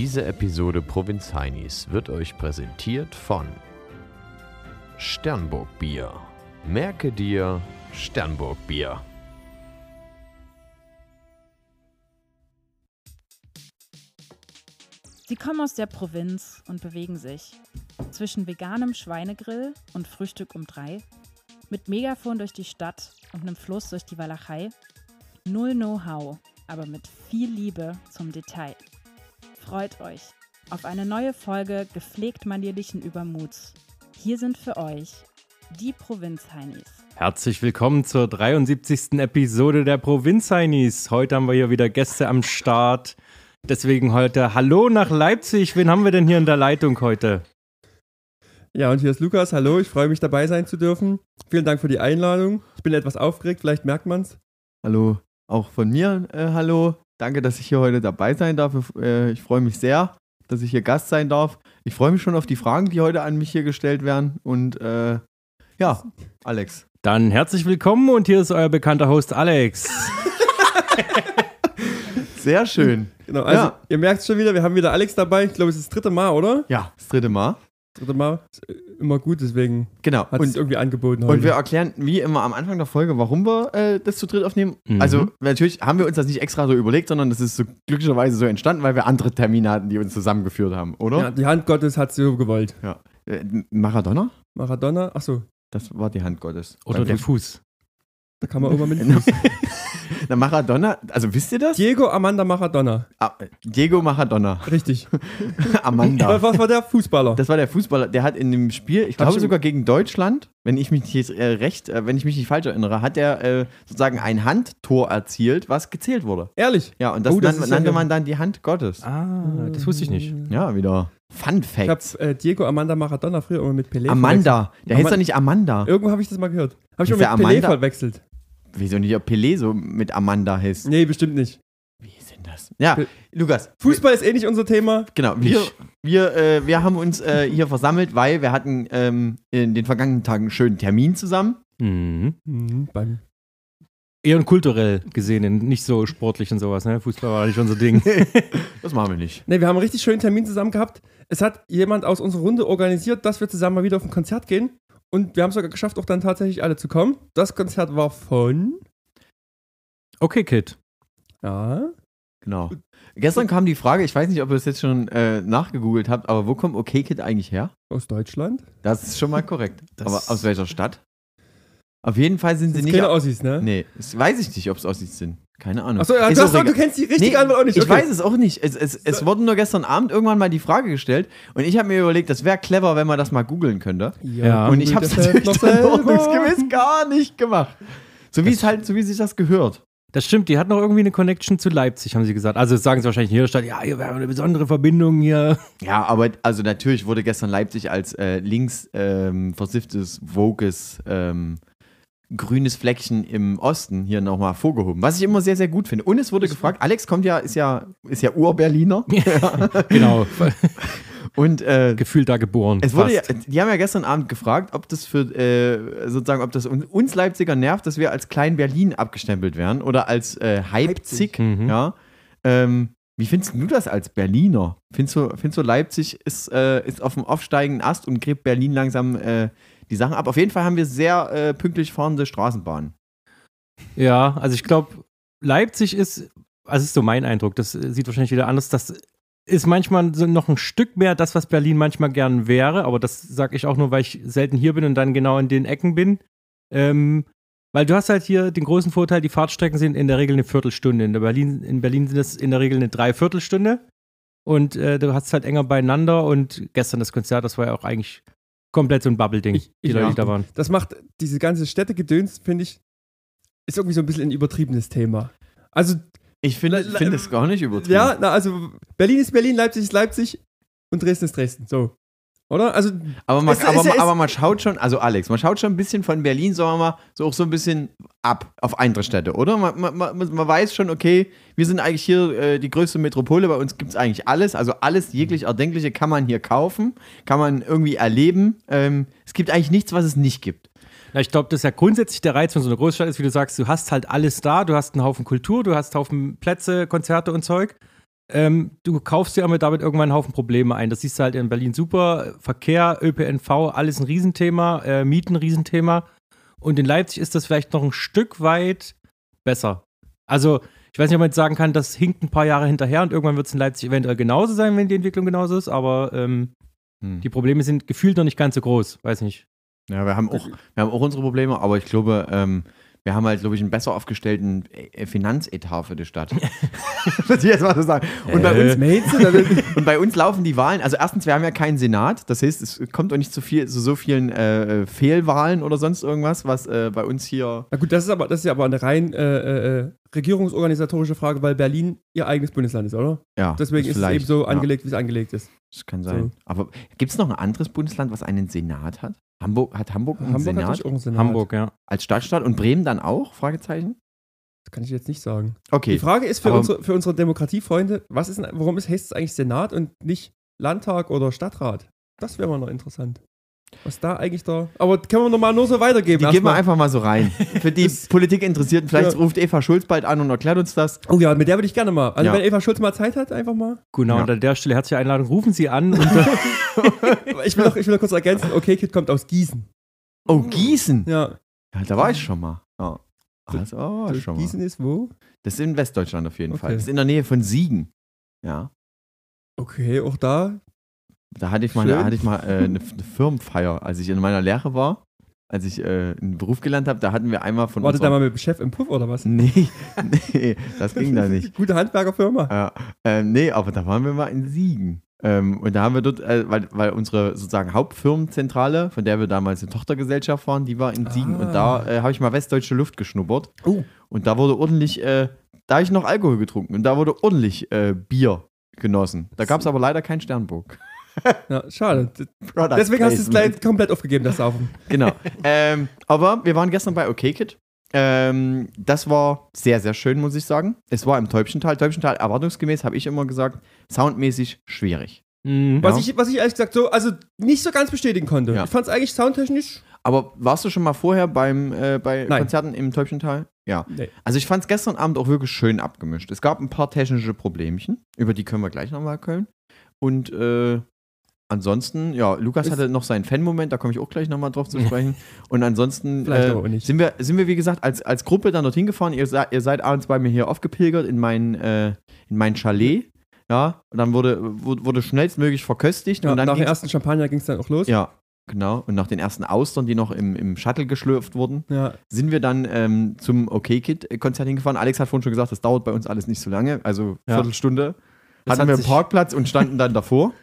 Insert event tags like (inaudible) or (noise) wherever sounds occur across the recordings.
Diese Episode Provinz Heinis wird euch präsentiert von Sternburg Bier. Merke dir Sternburg Bier. Sie kommen aus der Provinz und bewegen sich zwischen veganem Schweinegrill und Frühstück um drei, mit Megafon durch die Stadt und einem Fluss durch die Walachei. Null Know-how, aber mit viel Liebe zum Detail. Freut euch auf eine neue Folge gepflegt manierlichen Übermuts. Hier sind für euch die Provinz-Heinis. Herzlich willkommen zur 73. Episode der Provinz-Heinis. Heute haben wir hier wieder Gäste am Start. Deswegen heute Hallo nach Leipzig. Wen haben wir denn hier in der Leitung heute? Ja, und hier ist Lukas. Hallo, ich freue mich dabei sein zu dürfen. Vielen Dank für die Einladung. Ich bin etwas aufgeregt, vielleicht merkt man es. Hallo, auch von mir. Äh, hallo, danke, dass ich hier heute dabei sein darf. Äh, ich freue mich sehr, dass ich hier Gast sein darf. Ich freue mich schon auf die Fragen, die heute an mich hier gestellt werden. Und äh, ja, Alex. Dann herzlich willkommen und hier ist euer bekannter Host Alex. (laughs) Sehr schön. Genau, also Ja. ihr merkt es schon wieder, wir haben wieder Alex dabei. Ich glaube, es ist das dritte Mal, oder? Ja, das dritte Mal. Dritte Mal. Ist immer gut, deswegen Genau. hat es Und, irgendwie angeboten heute. und wir erklären wie immer am Anfang der Folge, warum wir äh, das zu dritt aufnehmen. Mhm. Also natürlich haben wir uns das nicht extra so überlegt, sondern das ist so glücklicherweise so entstanden, weil wir andere Termine hatten, die uns zusammengeführt haben, oder? ja, die Hand Gottes hat so gewollt. Äh, Maradona? Maradona, achso, Das war die Hand Gottes. Oder Beim der Fuß- Fuß. da kann man immer mit dem (laughs) Fuß. Na, Maradona, also wisst ihr das? Diego Amanda Maradona. Ah, Diego Maradona. Richtig. (laughs) Amanda. Was, was war der Fußballer? Das war der Fußballer, der hat in dem Spiel, ich Hab glaube ich- sogar gegen Deutschland, wenn ich mich nicht äh, recht, äh, wenn ich mich nicht falsch erinnere, hat er äh, sozusagen ein Handtor erzielt, was gezählt wurde. Ehrlich. Ja, und das, Oh, das nan- ja nannte geil. man dann die Hand Gottes. Ah, das wusste ich nicht. Ja, wieder Fun Ich habe äh, Diego Amanda Maradona früher immer mit Pelé Amanda, der Ama- heißt doch nicht Amanda. verwechselt. Irgendwo habe ich das mal gehört. Habe ich immer mit Pelé Amanda? verwechselt. Wieso nicht, ob Pelé so mit Amanda heißt? Nee, bestimmt nicht. Wie ist denn das? Ja, Pe- Lukas. Fußball ist eh nicht unser Thema. Genau, wir, wir, äh, wir haben uns äh, hier versammelt, weil wir hatten ähm, in den vergangenen Tagen einen schönen Termin zusammen. Mhm. Mhm, beim Eher und kulturell gesehen, nicht so sportlich und sowas. Ne? Fußball war nicht unser Ding. (laughs) Das machen wir nicht. Ne, wir haben einen richtig schönen Termin zusammen gehabt. Es hat jemand aus unserer Runde organisiert, dass wir zusammen mal wieder auf ein Konzert gehen. Und wir haben es sogar geschafft, auch dann tatsächlich alle zu kommen. Das Konzert war von. Okay, Kid. Ja. Genau. Gestern kam die Frage, ich weiß nicht, ob ihr es jetzt schon äh, nachgegoogelt habt, aber wo kommt OK Kid eigentlich her? Aus Deutschland. Das ist schon mal korrekt. (laughs) Das- aber aus welcher Stadt? Auf jeden Fall sind sie Das nicht. keine Aussies, ne? Nee, das weiß ich nicht, ob es Aussies sind. Keine Ahnung. Achso, ja, Ist du, auch du kennst die richtige Nee, Antwort auch nicht. Ich okay. weiß es auch nicht. Es, es, es wurde nur gestern Abend irgendwann mal die Frage gestellt und ich habe mir überlegt, das wäre clever, wenn man das mal googeln könnte. Ja. Und ich habe es natürlich dann noch ordnungsgemäß (laughs) gar nicht gemacht. So wie es halt, so wie sich das gehört. Das stimmt, die hat noch irgendwie eine Connection zu Leipzig, haben sie gesagt. Also sagen sie wahrscheinlich in jeder Stadt, ja, hier wäre eine besondere Verbindung hier. Ja, aber also natürlich wurde gestern Leipzig als äh, links ähm, versifftes, woges, ähm, grünes Fleckchen im Osten hier nochmal vorgehoben. Was ich immer sehr, sehr gut finde. Und es wurde gefragt, Alex kommt ja, ist ja, ist ja Ur-Berliner. (laughs) genau, (laughs) Und äh, gefühlt da geboren. es wurde ja, die haben ja gestern Abend gefragt, ob das für äh, sozusagen, ob das un- uns Leipziger nervt, dass wir als Klein Berlin abgestempelt werden oder als äh, Leipzig. Mhm. Ja. Ähm, wie findest du das als Berliner? Findest du, findest du Leipzig ist, äh, ist auf dem aufsteigenden Ast und gräbt Berlin langsam äh, die Sachen ab? Auf jeden Fall haben wir sehr äh, pünktlich fahrende Straßenbahnen. Ja, also ich glaube, Leipzig ist, also ist so mein Eindruck, das sieht wahrscheinlich wieder anders, das ist manchmal so noch ein Stück mehr das, was Berlin manchmal gern wäre, aber das sage ich auch nur, weil ich selten hier bin und dann genau in den Ecken bin. Ähm, weil du hast halt hier den großen Vorteil, die Fahrtstrecken sind in der Regel eine Viertelstunde. In, Berlin, in Berlin sind es in der Regel eine Dreiviertelstunde. Und äh, du hast halt enger beieinander. Und gestern das Konzert, das war ja auch eigentlich komplett so ein Bubble-Ding, die ich- Leute, ja. die da waren. Das macht diese ganze Städtegedöns, finde ich, ist irgendwie so ein bisschen ein übertriebenes Thema. Also, Ich finde find es gar nicht übertrieben. ja, na, also Berlin ist Berlin, Leipzig ist Leipzig und Dresden ist Dresden. So. Oder? Also, Aber man, Es- aber, es- es- aber man schaut schon, also Alex, man schaut schon ein bisschen von Berlin, sagen wir mal, so auch so ein bisschen ab auf andere Städte, oder? Man, man, man, man weiß schon, okay, wir sind eigentlich hier äh, die größte Metropole, bei uns gibt es eigentlich alles, also alles jeglich Erdenkliche kann man hier kaufen, kann man irgendwie erleben. Ähm, es gibt eigentlich nichts, was es nicht gibt. Na, ich glaube, das ist ja grundsätzlich der Reiz von so einer Großstadt ist, wie du sagst, du hast halt alles da, du hast einen Haufen Kultur, du hast einen Haufen Plätze, Konzerte und Zeug. Ähm, du kaufst dir aber damit irgendwann einen Haufen Probleme ein. Das siehst du halt in Berlin super. Verkehr, ÖPNV, alles ein Riesenthema, äh, Mieten ein Riesenthema. Und in Leipzig ist das vielleicht noch ein Stück weit besser. Also, ich weiß nicht, ob man jetzt sagen kann, das hinkt ein paar Jahre hinterher und irgendwann wird es in Leipzig eventuell genauso sein, wenn die Entwicklung genauso ist, aber ähm, Hm. die Probleme sind gefühlt noch nicht ganz so groß. Weiß nicht. Ja, wir haben auch, wir haben auch unsere Probleme, aber ich glaube, ähm, wir haben halt, glaube ich, einen besser aufgestellten äh, Finanzetat für die Stadt. (laughs) Muss ich jetzt mal so sagen. Und bei, Äh. uns, (laughs) und bei uns laufen die Wahlen, also erstens, wir haben ja keinen Senat, das heißt, es kommt auch nicht zu viel, zu so vielen äh, Fehlwahlen oder sonst irgendwas, was äh, bei uns hier. Na gut, das ist aber, das ist ja aber eine rein äh, äh, regierungsorganisatorische Frage, weil Berlin ihr eigenes Bundesland ist, oder? Ja, Deswegen ist es eben so ja, angelegt, wie es angelegt ist. Das kann sein. Aber gibt es noch ein anderes Bundesland, was einen Senat hat? Hamburg hat Hamburg einen Hamburg Senat einen Senat. Hamburg, ja. als Stadtstaat und Bremen dann auch? Fragezeichen. Das kann ich jetzt nicht sagen. Okay. Die Frage ist für unsere, für unsere Demokratiefreunde, was ist, warum ist, heißt es eigentlich Senat und nicht Landtag oder Stadtrat? Das wäre mal noch interessant. Was da eigentlich da. Aber können wir nochmal nur so weitergeben. Die geben wir einfach mal so rein. Für die (laughs) Politikinteressierten, vielleicht Ja. ruft Eva Schulz bald an und erklärt uns das. Oh ja, mit der würde ich gerne mal. Also Ja. wenn Eva Schulz mal Zeit hat, einfach mal. Genau, Ja. und an der Stelle herzliche Einladung. Rufen Sie an und (laughs) Ich will noch, ich will noch kurz ergänzen, okay, Kid kommt aus Gießen. Oh, Gießen. Ja. Ja, da war ich schon mal. Ja. War ich schon mal. Gießen ist wo? Das ist in Westdeutschland auf jeden Fall. Okay. Das ist in der Nähe von Siegen. Ja. Okay, auch da. Da hatte ich mal, hatte ich mal äh, eine, eine Firmenfeier, als ich in meiner Lehre war, als ich äh, einen Beruf gelernt habe, da hatten wir einmal von Wartet da mal mit dem Chef im Puff oder was? Nee, (laughs) nee, das ging da nicht. Gute Handwerkerfirma. Ja, ähm, nee, aber da waren wir mal in Siegen. Ähm, und da haben wir dort, äh, weil, weil unsere sozusagen Hauptfirmenzentrale, von der wir damals eine Tochtergesellschaft waren, die war in Siegen. Und da Ah. äh, habe ich mal westdeutsche Luft geschnuppert. Oh. Und da wurde ordentlich, äh, da habe ich noch Alkohol getrunken. Und da wurde ordentlich äh, Bier genossen. Da gab es aber leider kein Sternburg. Ja, schade. (laughs) Product Deswegen hast du es gleich komplett aufgegeben, das Saufen. Genau. (laughs) ähm, aber wir waren gestern bei OKKid. Ähm, das war sehr, sehr schön, muss ich sagen. Es war im Täubchental. Täubchental, erwartungsgemäß, habe ich immer gesagt, soundmäßig schwierig. mh, Was, Ja. ich, was ich ehrlich gesagt so, also nicht so ganz bestätigen konnte. Ja. Ich fand es eigentlich soundtechnisch. Aber warst du schon mal vorher beim, äh, bei Nein. Konzerten im Täubchental? Ja. Nee. Also ich fand es gestern Abend auch wirklich schön abgemischt. Es gab ein paar technische Problemchen, über die können wir gleich nochmal köln. Und äh, ansonsten, ja, Lukas Ist- hatte noch seinen Fan-Moment, da komme ich auch gleich nochmal drauf zu sprechen. Und ansonsten (laughs) äh, sind wir, sind wir, wie gesagt, als, als Gruppe dann dorthin gefahren. Ihr, ihr seid abends bei mir hier aufgepilgert in mein, äh, in mein Chalet. Ja, und dann wurde, wurde, schnellstmöglich verköstigt. Ja, und dann nach dem ersten Champagner ging es dann auch los. ja, genau. Und nach den ersten Austern, die noch im, im Shuttle geschlürft wurden, Ja. sind wir dann ähm, zum OK-Kid-Konzert hingefahren. Alex hat vorhin schon gesagt, das dauert bei uns alles nicht so lange, also Ja. Viertelstunde. Das Hatten hat wir einen Parkplatz und standen dann davor. (laughs)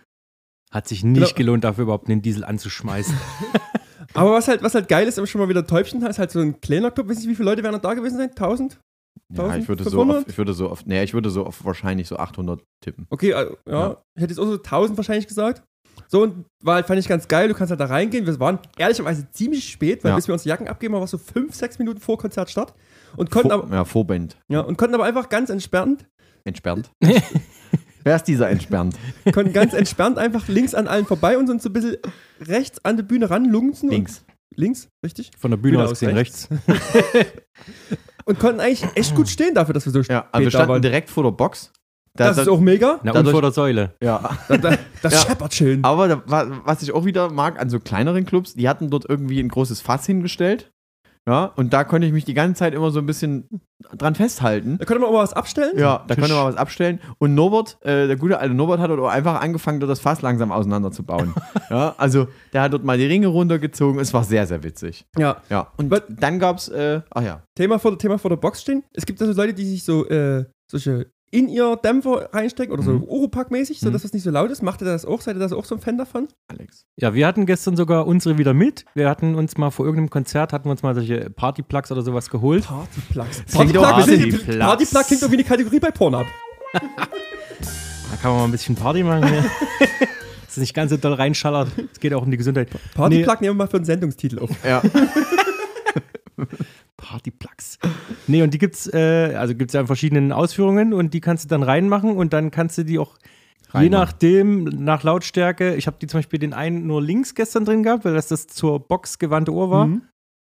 hat sich nicht Genau. gelohnt, dafür überhaupt einen Diesel anzuschmeißen. (laughs) Aber was halt, was halt geil ist, aber schon mal wieder Täubchen ist halt so ein kleiner Club. Weiß nicht, wie viele Leute werden da gewesen sein? 1000? Ja, ich würde so 1500? auf, ich würde so auf, nee, ich würde so auf wahrscheinlich so 800 tippen. Okay, also, ja. Ja. Ich hätte jetzt auch so 1000 wahrscheinlich gesagt. So, und war halt, fand ich ganz geil. Du kannst halt da reingehen. Wir waren ehrlicherweise ziemlich spät, weil Ja. bis wir unsere Jacken abgeben, war es so 5, 6 Minuten vor Konzertstart. Und konnten, Vor, aber, ja, Vorband. ja, und konnten aber einfach ganz entspannt, Entsperrt. (laughs) Wer ist dieser entsperrt? (laughs) konnten ganz entspannt einfach links an allen vorbei und uns so ein bisschen rechts an die Bühne ranlungzen. Links. Und, links, richtig. Von der Bühne, Bühne aus gesehen rechts. rechts. (laughs) Und konnten eigentlich echt gut stehen dafür, dass wir so Ja, also wir standen waren. direkt vor der Box. Da- Das da- ist auch mega. Na, und Dadurch- vor der Säule. ja. Da, da, das Ja. scheppert schön. Aber da, wa- was ich auch wieder mag an so kleineren Clubs, die hatten dort irgendwie ein großes Fass hingestellt. Ja, und da konnte ich mich die ganze Zeit immer so ein bisschen dran festhalten. Da konnte man aber was abstellen. Ja, da Tisch. konnte man was abstellen. Und Norbert, äh, der gute alte Norbert hat dort auch einfach angefangen, dort das Fass langsam auseinanderzubauen. (laughs) ja, also der hat dort mal die Ringe runtergezogen. Es war sehr, sehr witzig. ja. Ja, und Was- dann gab's, äh, ach ja, Thema vor, Thema vor der Box stehen. Es gibt also Leute, die sich so äh, solche in ihr Dämpfer reinstecken oder so Mhm. Oropack-mäßig, sodass es nicht so laut ist. Macht ihr das auch? Seid ihr das auch so ein Fan davon? Alex. Ja, wir hatten gestern sogar unsere wieder mit. Wir hatten uns mal vor irgendeinem Konzert, hatten wir uns mal solche Partyplugs oder sowas geholt. Partyplugs. Partyplug bisschen- Partyplug klingt doch wie eine Kategorie bei Pornhub. Da kann man mal ein bisschen Party machen. Hier. (laughs) Dass es nicht ganz so doll reinschallert. Es geht auch um die Gesundheit. Partyplug nehmen wir mal für einen Sendungstitel auf. Ja, (laughs) Partyplugs. Nee, und die gibt's, äh, also gibt's ja in verschiedenen Ausführungen und die kannst du dann reinmachen und dann kannst du die auch je Reinmachen. nachdem, nach Lautstärke, ich habe die zum Beispiel den einen nur links gestern drin gehabt, weil das das zur Box gewandte Ohr war. Mhm.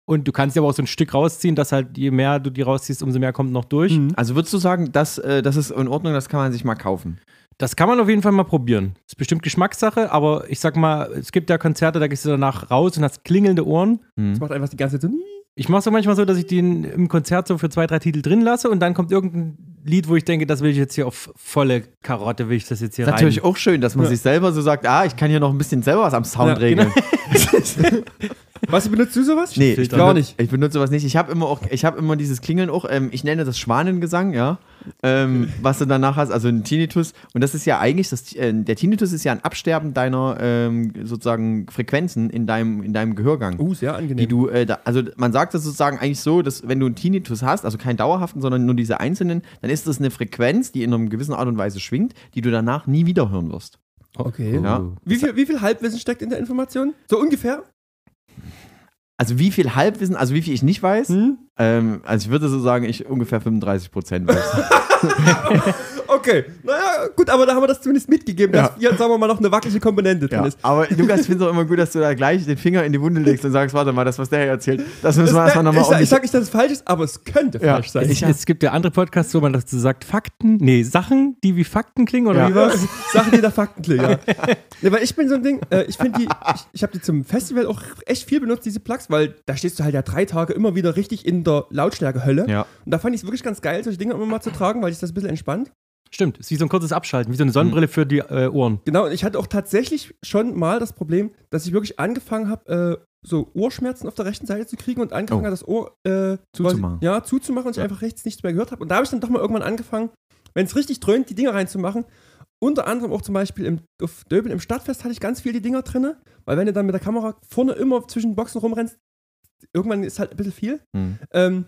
Und du kannst ja aber auch so ein Stück rausziehen, dass halt je mehr du die rausziehst, umso mehr kommt noch durch. Mhm. Also würdest du sagen, das, äh, das ist in Ordnung, das kann man sich mal kaufen? Das kann man auf jeden Fall mal probieren. Ist bestimmt Geschmackssache, aber ich sag mal, es gibt ja Konzerte, da gehst du danach raus und hast klingelnde Ohren. Das macht einfach die ganze Zeit so. Ich mache es auch manchmal so, dass ich den im Konzert so für zwei, drei Titel drin lasse und dann kommt irgendein Lied, wo ich denke, das will ich jetzt hier auf volle Karotte, will ich das jetzt hier Ist rein. natürlich auch schön, dass man Ja. sich selber so sagt, ah, ich kann hier noch ein bisschen selber was am Sound Ja, regeln. (laughs) Was benutzt du sowas? Nee, ich Gar benutze, nicht. Ich benutze sowas nicht. Ich habe immer auch, ich habe immer dieses Klingeln auch, ähm, ich nenne das Schwanengesang, ja. Ähm, was du danach hast, also ein Tinnitus. Und das ist ja eigentlich, das, äh, der Tinnitus ist ja ein Absterben deiner ähm, sozusagen Frequenzen in deinem, in deinem Gehörgang. Uh, sehr Die angenehm. du, äh, da, also man sagt das sozusagen eigentlich so, dass wenn du einen Tinnitus hast, also keinen dauerhaften, sondern nur diese einzelnen, dann ist das eine Frequenz, die in einer gewissen Art und Weise schwingt, die du danach nie wieder hören wirst. okay. Ja. Wie, viel, wie viel Halbwissen steckt in der Information? So ungefähr? Also wie viel Halbwissen, also wie viel ich nicht weiß, Hm? ähm, also ich würde so sagen, ich ungefähr 35 Prozent weiß. (laughs) Okay, naja, gut, aber da haben wir das zumindest mitgegeben, dass hier, sagen wir mal, noch eine wackelige Komponente drin Ja, ist. aber Lukas, ich finde es auch immer gut, dass du da gleich den Finger in die Wunde legst und sagst, warte mal, das, was der hier erzählt, das müssen wir erstmal ich, nochmal sag, ich sag nicht, dass es falsch ist, aber es könnte Ja. falsch sein. Es, es gibt ja andere Podcasts, wo man dazu sagt, Fakten, nee, Sachen, die wie Fakten klingen oder Ja. wie was? (laughs) Sachen, die da Fakten klingen, ja. (laughs) nee, weil ich bin so ein Ding, äh, ich finde die, ich, ich habe die zum Festival auch echt viel benutzt, diese Plugs, weil da stehst du halt ja drei Tage immer wieder richtig in der Lautstärke-Hölle. Ja. Und da fand ich es wirklich ganz geil, solche Dinge immer mal zu tragen, weil ich das ein bisschen entspannt. Stimmt, ist wie so ein kurzes Abschalten, wie so eine Sonnenbrille für die äh, Ohren. Genau, und ich hatte auch tatsächlich schon mal das Problem, dass ich wirklich angefangen habe, äh, so Ohrschmerzen auf der rechten Seite zu kriegen und angefangen Oh. habe, das Ohr äh, Zuzumachen. Ja, zuzumachen und ich Ja. einfach rechts nichts mehr gehört habe. Und da habe ich dann doch mal irgendwann angefangen, wenn es richtig dröhnt, die Dinger reinzumachen. Unter anderem auch zum Beispiel im, auf Döbel im Stadtfest hatte ich ganz viel die Dinger drin, weil wenn du dann mit der Kamera vorne immer zwischen Boxen rumrennst, irgendwann ist halt ein bisschen viel. Hm. Ähm,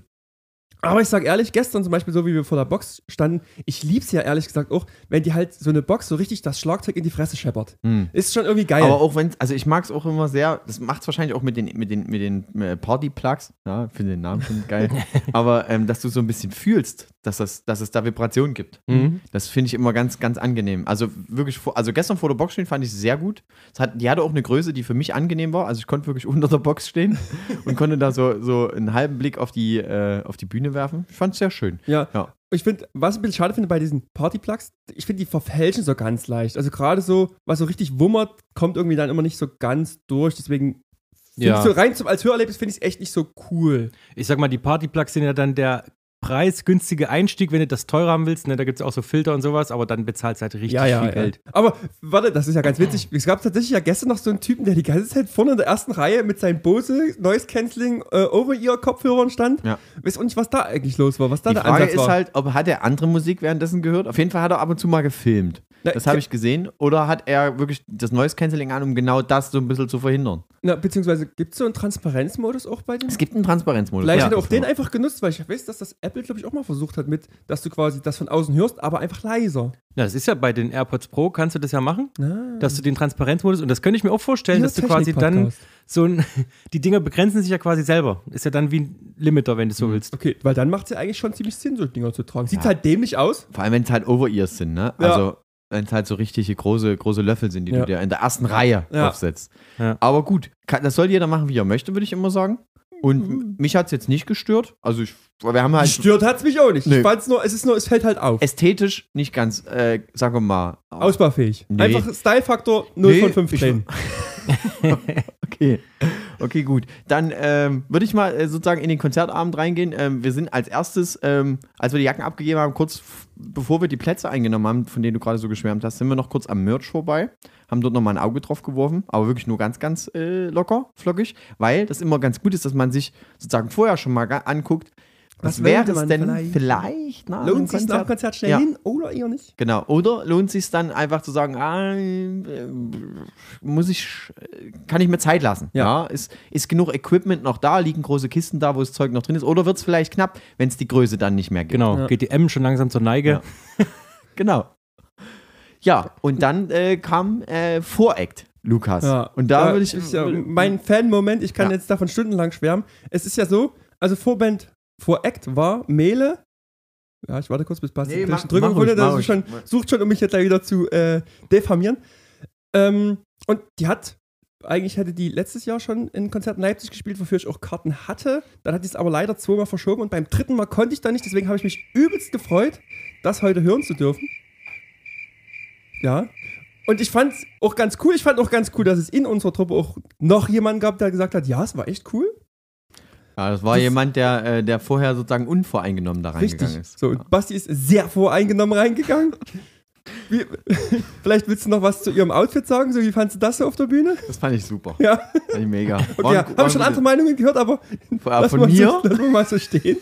aber ich sag ehrlich, gestern zum Beispiel, so wie wir vor der Box standen, ich lieb's ja ehrlich gesagt auch, wenn die halt so eine Box so richtig das Schlagzeug in die Fresse scheppert. Hm. Ist schon irgendwie geil. Aber auch wenn, also ich mag es auch immer sehr, das macht es wahrscheinlich auch mit den, mit den, mit den äh, Party-Plugs, ja, finde den Namen schon geil, (laughs) aber ähm, dass du so ein bisschen fühlst, dass, das, dass es da Vibrationen gibt. Mhm. Das finde ich immer ganz, ganz angenehm. Also wirklich, vor, also gestern vor der Box stehen fand ich sehr gut. Es hat, die hatte auch eine Größe, die für mich angenehm war. Also ich konnte wirklich (laughs) unter der Box stehen und konnte da so, so einen halben Blick auf die, äh, auf die Bühne werfen. Ich fand es sehr schön. Ja. Ja. Ich finde, was ich ein bisschen schade finde bei diesen Partyplugs, ich finde, die verfälschen so ganz leicht. Also gerade so, was so richtig wummert, kommt irgendwie dann immer nicht so ganz durch. Deswegen Ja. so rein zum, als Hörerlebnis finde ich es echt nicht so cool. Ich sag mal, die Partyplugs sind ja dann der preisgünstige Einstieg, wenn du das teurer haben willst. Ne? Da gibt es auch so Filter und sowas, aber dann bezahlst du halt richtig viel Geld. Aber warte, das ist ja ganz witzig. Es gab tatsächlich ja gestern noch so einen Typen, der die ganze Zeit vorne in der ersten Reihe mit seinen Bose Noise Cancelling äh, Over-Ear-Kopfhörern stand. Ja. Weiß auch nicht, was da eigentlich los war, was da Die der Frage Ansatz ist war. halt, ob hat er andere Musik währenddessen gehört? Auf jeden Fall hat er ab und zu mal gefilmt. Na, Das habe ich gesehen. Oder hat er wirklich das Noise Cancelling an, um genau das so ein bisschen zu verhindern? Na, beziehungsweise gibt es so einen Transparenzmodus auch bei dem? Es gibt einen Transparenzmodus. Vielleicht Ja, hat er auch den einfach genutzt, weil ich weiß, dass das Apple, glaube ich, auch mal versucht hat mit, dass du quasi das von außen hörst, aber einfach leiser. Ja, das ist ja bei den AirPods Pro, kannst du das ja machen, Ah. dass du den Transparenzmodus, und das könnte ich mir auch vorstellen, dass du quasi dann so ein, (laughs) die Dinger begrenzen sich ja quasi selber. Ist ja dann wie ein Limiter, wenn du so willst. Okay, weil dann macht es ja eigentlich schon ziemlich Sinn, so Dinger zu tragen. Sieht Ja. halt dämlich aus. Vor allem, wenn es halt Over-Ears sind, ne? Ja. Also, wenn es halt so richtige große, große Löffel sind, die Ja. du dir in der ersten Reihe Ja. aufsetzt. Ja. Aber gut, kann, das soll jeder machen, wie er möchte, würde ich immer sagen. Und m- mich hat es jetzt nicht gestört. Also, ich, wir haben halt Stört hat es mich auch nicht. Nee. Ich fand's nur, es ist nur, es fällt halt auf. ästhetisch nicht ganz, äh, sagen wir mal. Ausbaufähig. Nee. Einfach Style-Faktor 0 Nee, von 5 ich- drehen. (laughs) Okay, okay, gut. Dann ähm, würde ich mal äh, sozusagen in den Konzertabend reingehen. Ähm, wir sind als erstes, ähm, als wir die Jacken abgegeben haben, kurz bevor wir die Plätze eingenommen haben, von denen du gerade so geschwärmt hast, sind wir noch kurz am Merch vorbei, haben dort nochmal ein Auge drauf geworfen, aber wirklich nur ganz, ganz äh, locker, flockig, weil das immer ganz gut ist, dass man sich sozusagen vorher schon mal anguckt, was, wäre es denn vielleicht- vielleicht, nach Lohnt sich nach Konzert? dem Konzert schnell Ja. hin oder eher nicht? Genau. Oder lohnt sich dann einfach zu sagen, ah, äh, muss ich, kann ich mir Zeit lassen? Ja. Ja. ist, ist genug Equipment noch da? Liegen große Kisten da, wo das Zeug noch drin ist? Oder wird es vielleicht knapp, wenn es die Größe dann nicht mehr gibt? Genau, Ja. GTM schon langsam zur Neige. Ja. (laughs) Genau. Ja, und dann äh, kam äh, Voreact, Lukas. Und da würde ich. Ist ja mein Fan-Moment, ich kann Ja. jetzt davon stundenlang schwärmen. Es ist ja so, also Vorband, Voract war Mele. Ja, ich warte kurz, bis Basti Nee, mach- ruhig, wurde, der schon, sucht schon, um mich jetzt gleich wieder zu äh, diffamieren. Ähm, und die hat eigentlich hätte die letztes Jahr schon in Konzert in Leipzig gespielt, wofür ich auch Karten hatte. Dann hat die es aber leider zweimal verschoben und beim dritten Mal konnte ich da nicht. Deswegen habe ich mich übelst gefreut, das heute hören zu dürfen. Ja. Und ich fand es auch ganz cool. Ich fand auch ganz cool, dass es in unserer Truppe auch noch jemanden gab, der gesagt hat, ja, es war echt cool. Ja, das war Das- jemand, der, äh, der vorher sozusagen unvoreingenommen da reingegangen Richtig. ist. So, und Basti ist sehr voreingenommen reingegangen. Wie, (laughs) vielleicht willst du noch was zu ihrem Outfit sagen? So, wie fandst du das so auf der Bühne? Das fand ich super. Ja, Fand ich mega. (laughs) okay, ja, habe ich schon andere Meinungen gehört, aber Von, von mir? So, (laughs) lass mal so stehen.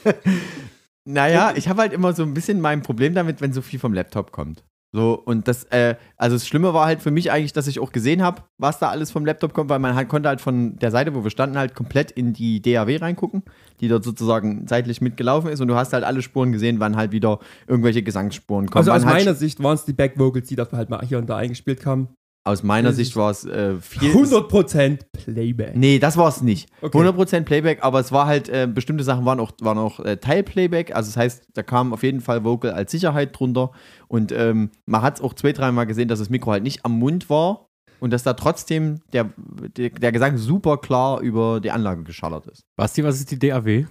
Naja, ich habe halt immer so ein bisschen mein Problem damit, wenn so viel vom Laptop kommt. So, und das, äh, also das Schlimme war halt für mich eigentlich, dass ich auch gesehen habe, was da alles vom Laptop kommt, weil man halt konnte halt von der Seite, wo wir standen, halt komplett in die DAW reingucken, die dort sozusagen seitlich mitgelaufen ist und du hast halt alle Spuren gesehen, wann halt wieder irgendwelche Gesangsspuren kommen. Also aus halt meiner Sicht waren es die Back-Vocals, die da halt mal hier und da eingespielt kamen. Aus meiner das Sicht war es äh, viel. 100% Playback. Nee, das war es nicht. Okay. 100% Playback, aber es war halt, äh, bestimmte Sachen waren auch, waren auch äh, Teil-Playback. Also das heißt, da kam auf jeden Fall Vocal als Sicherheit drunter. Und ähm, man hat es auch zwei, dreimal gesehen, dass das Mikro halt nicht am Mund war und dass da trotzdem der, der, der Gesang super klar über die Anlage geschallert ist. Basti, was ist die DAW?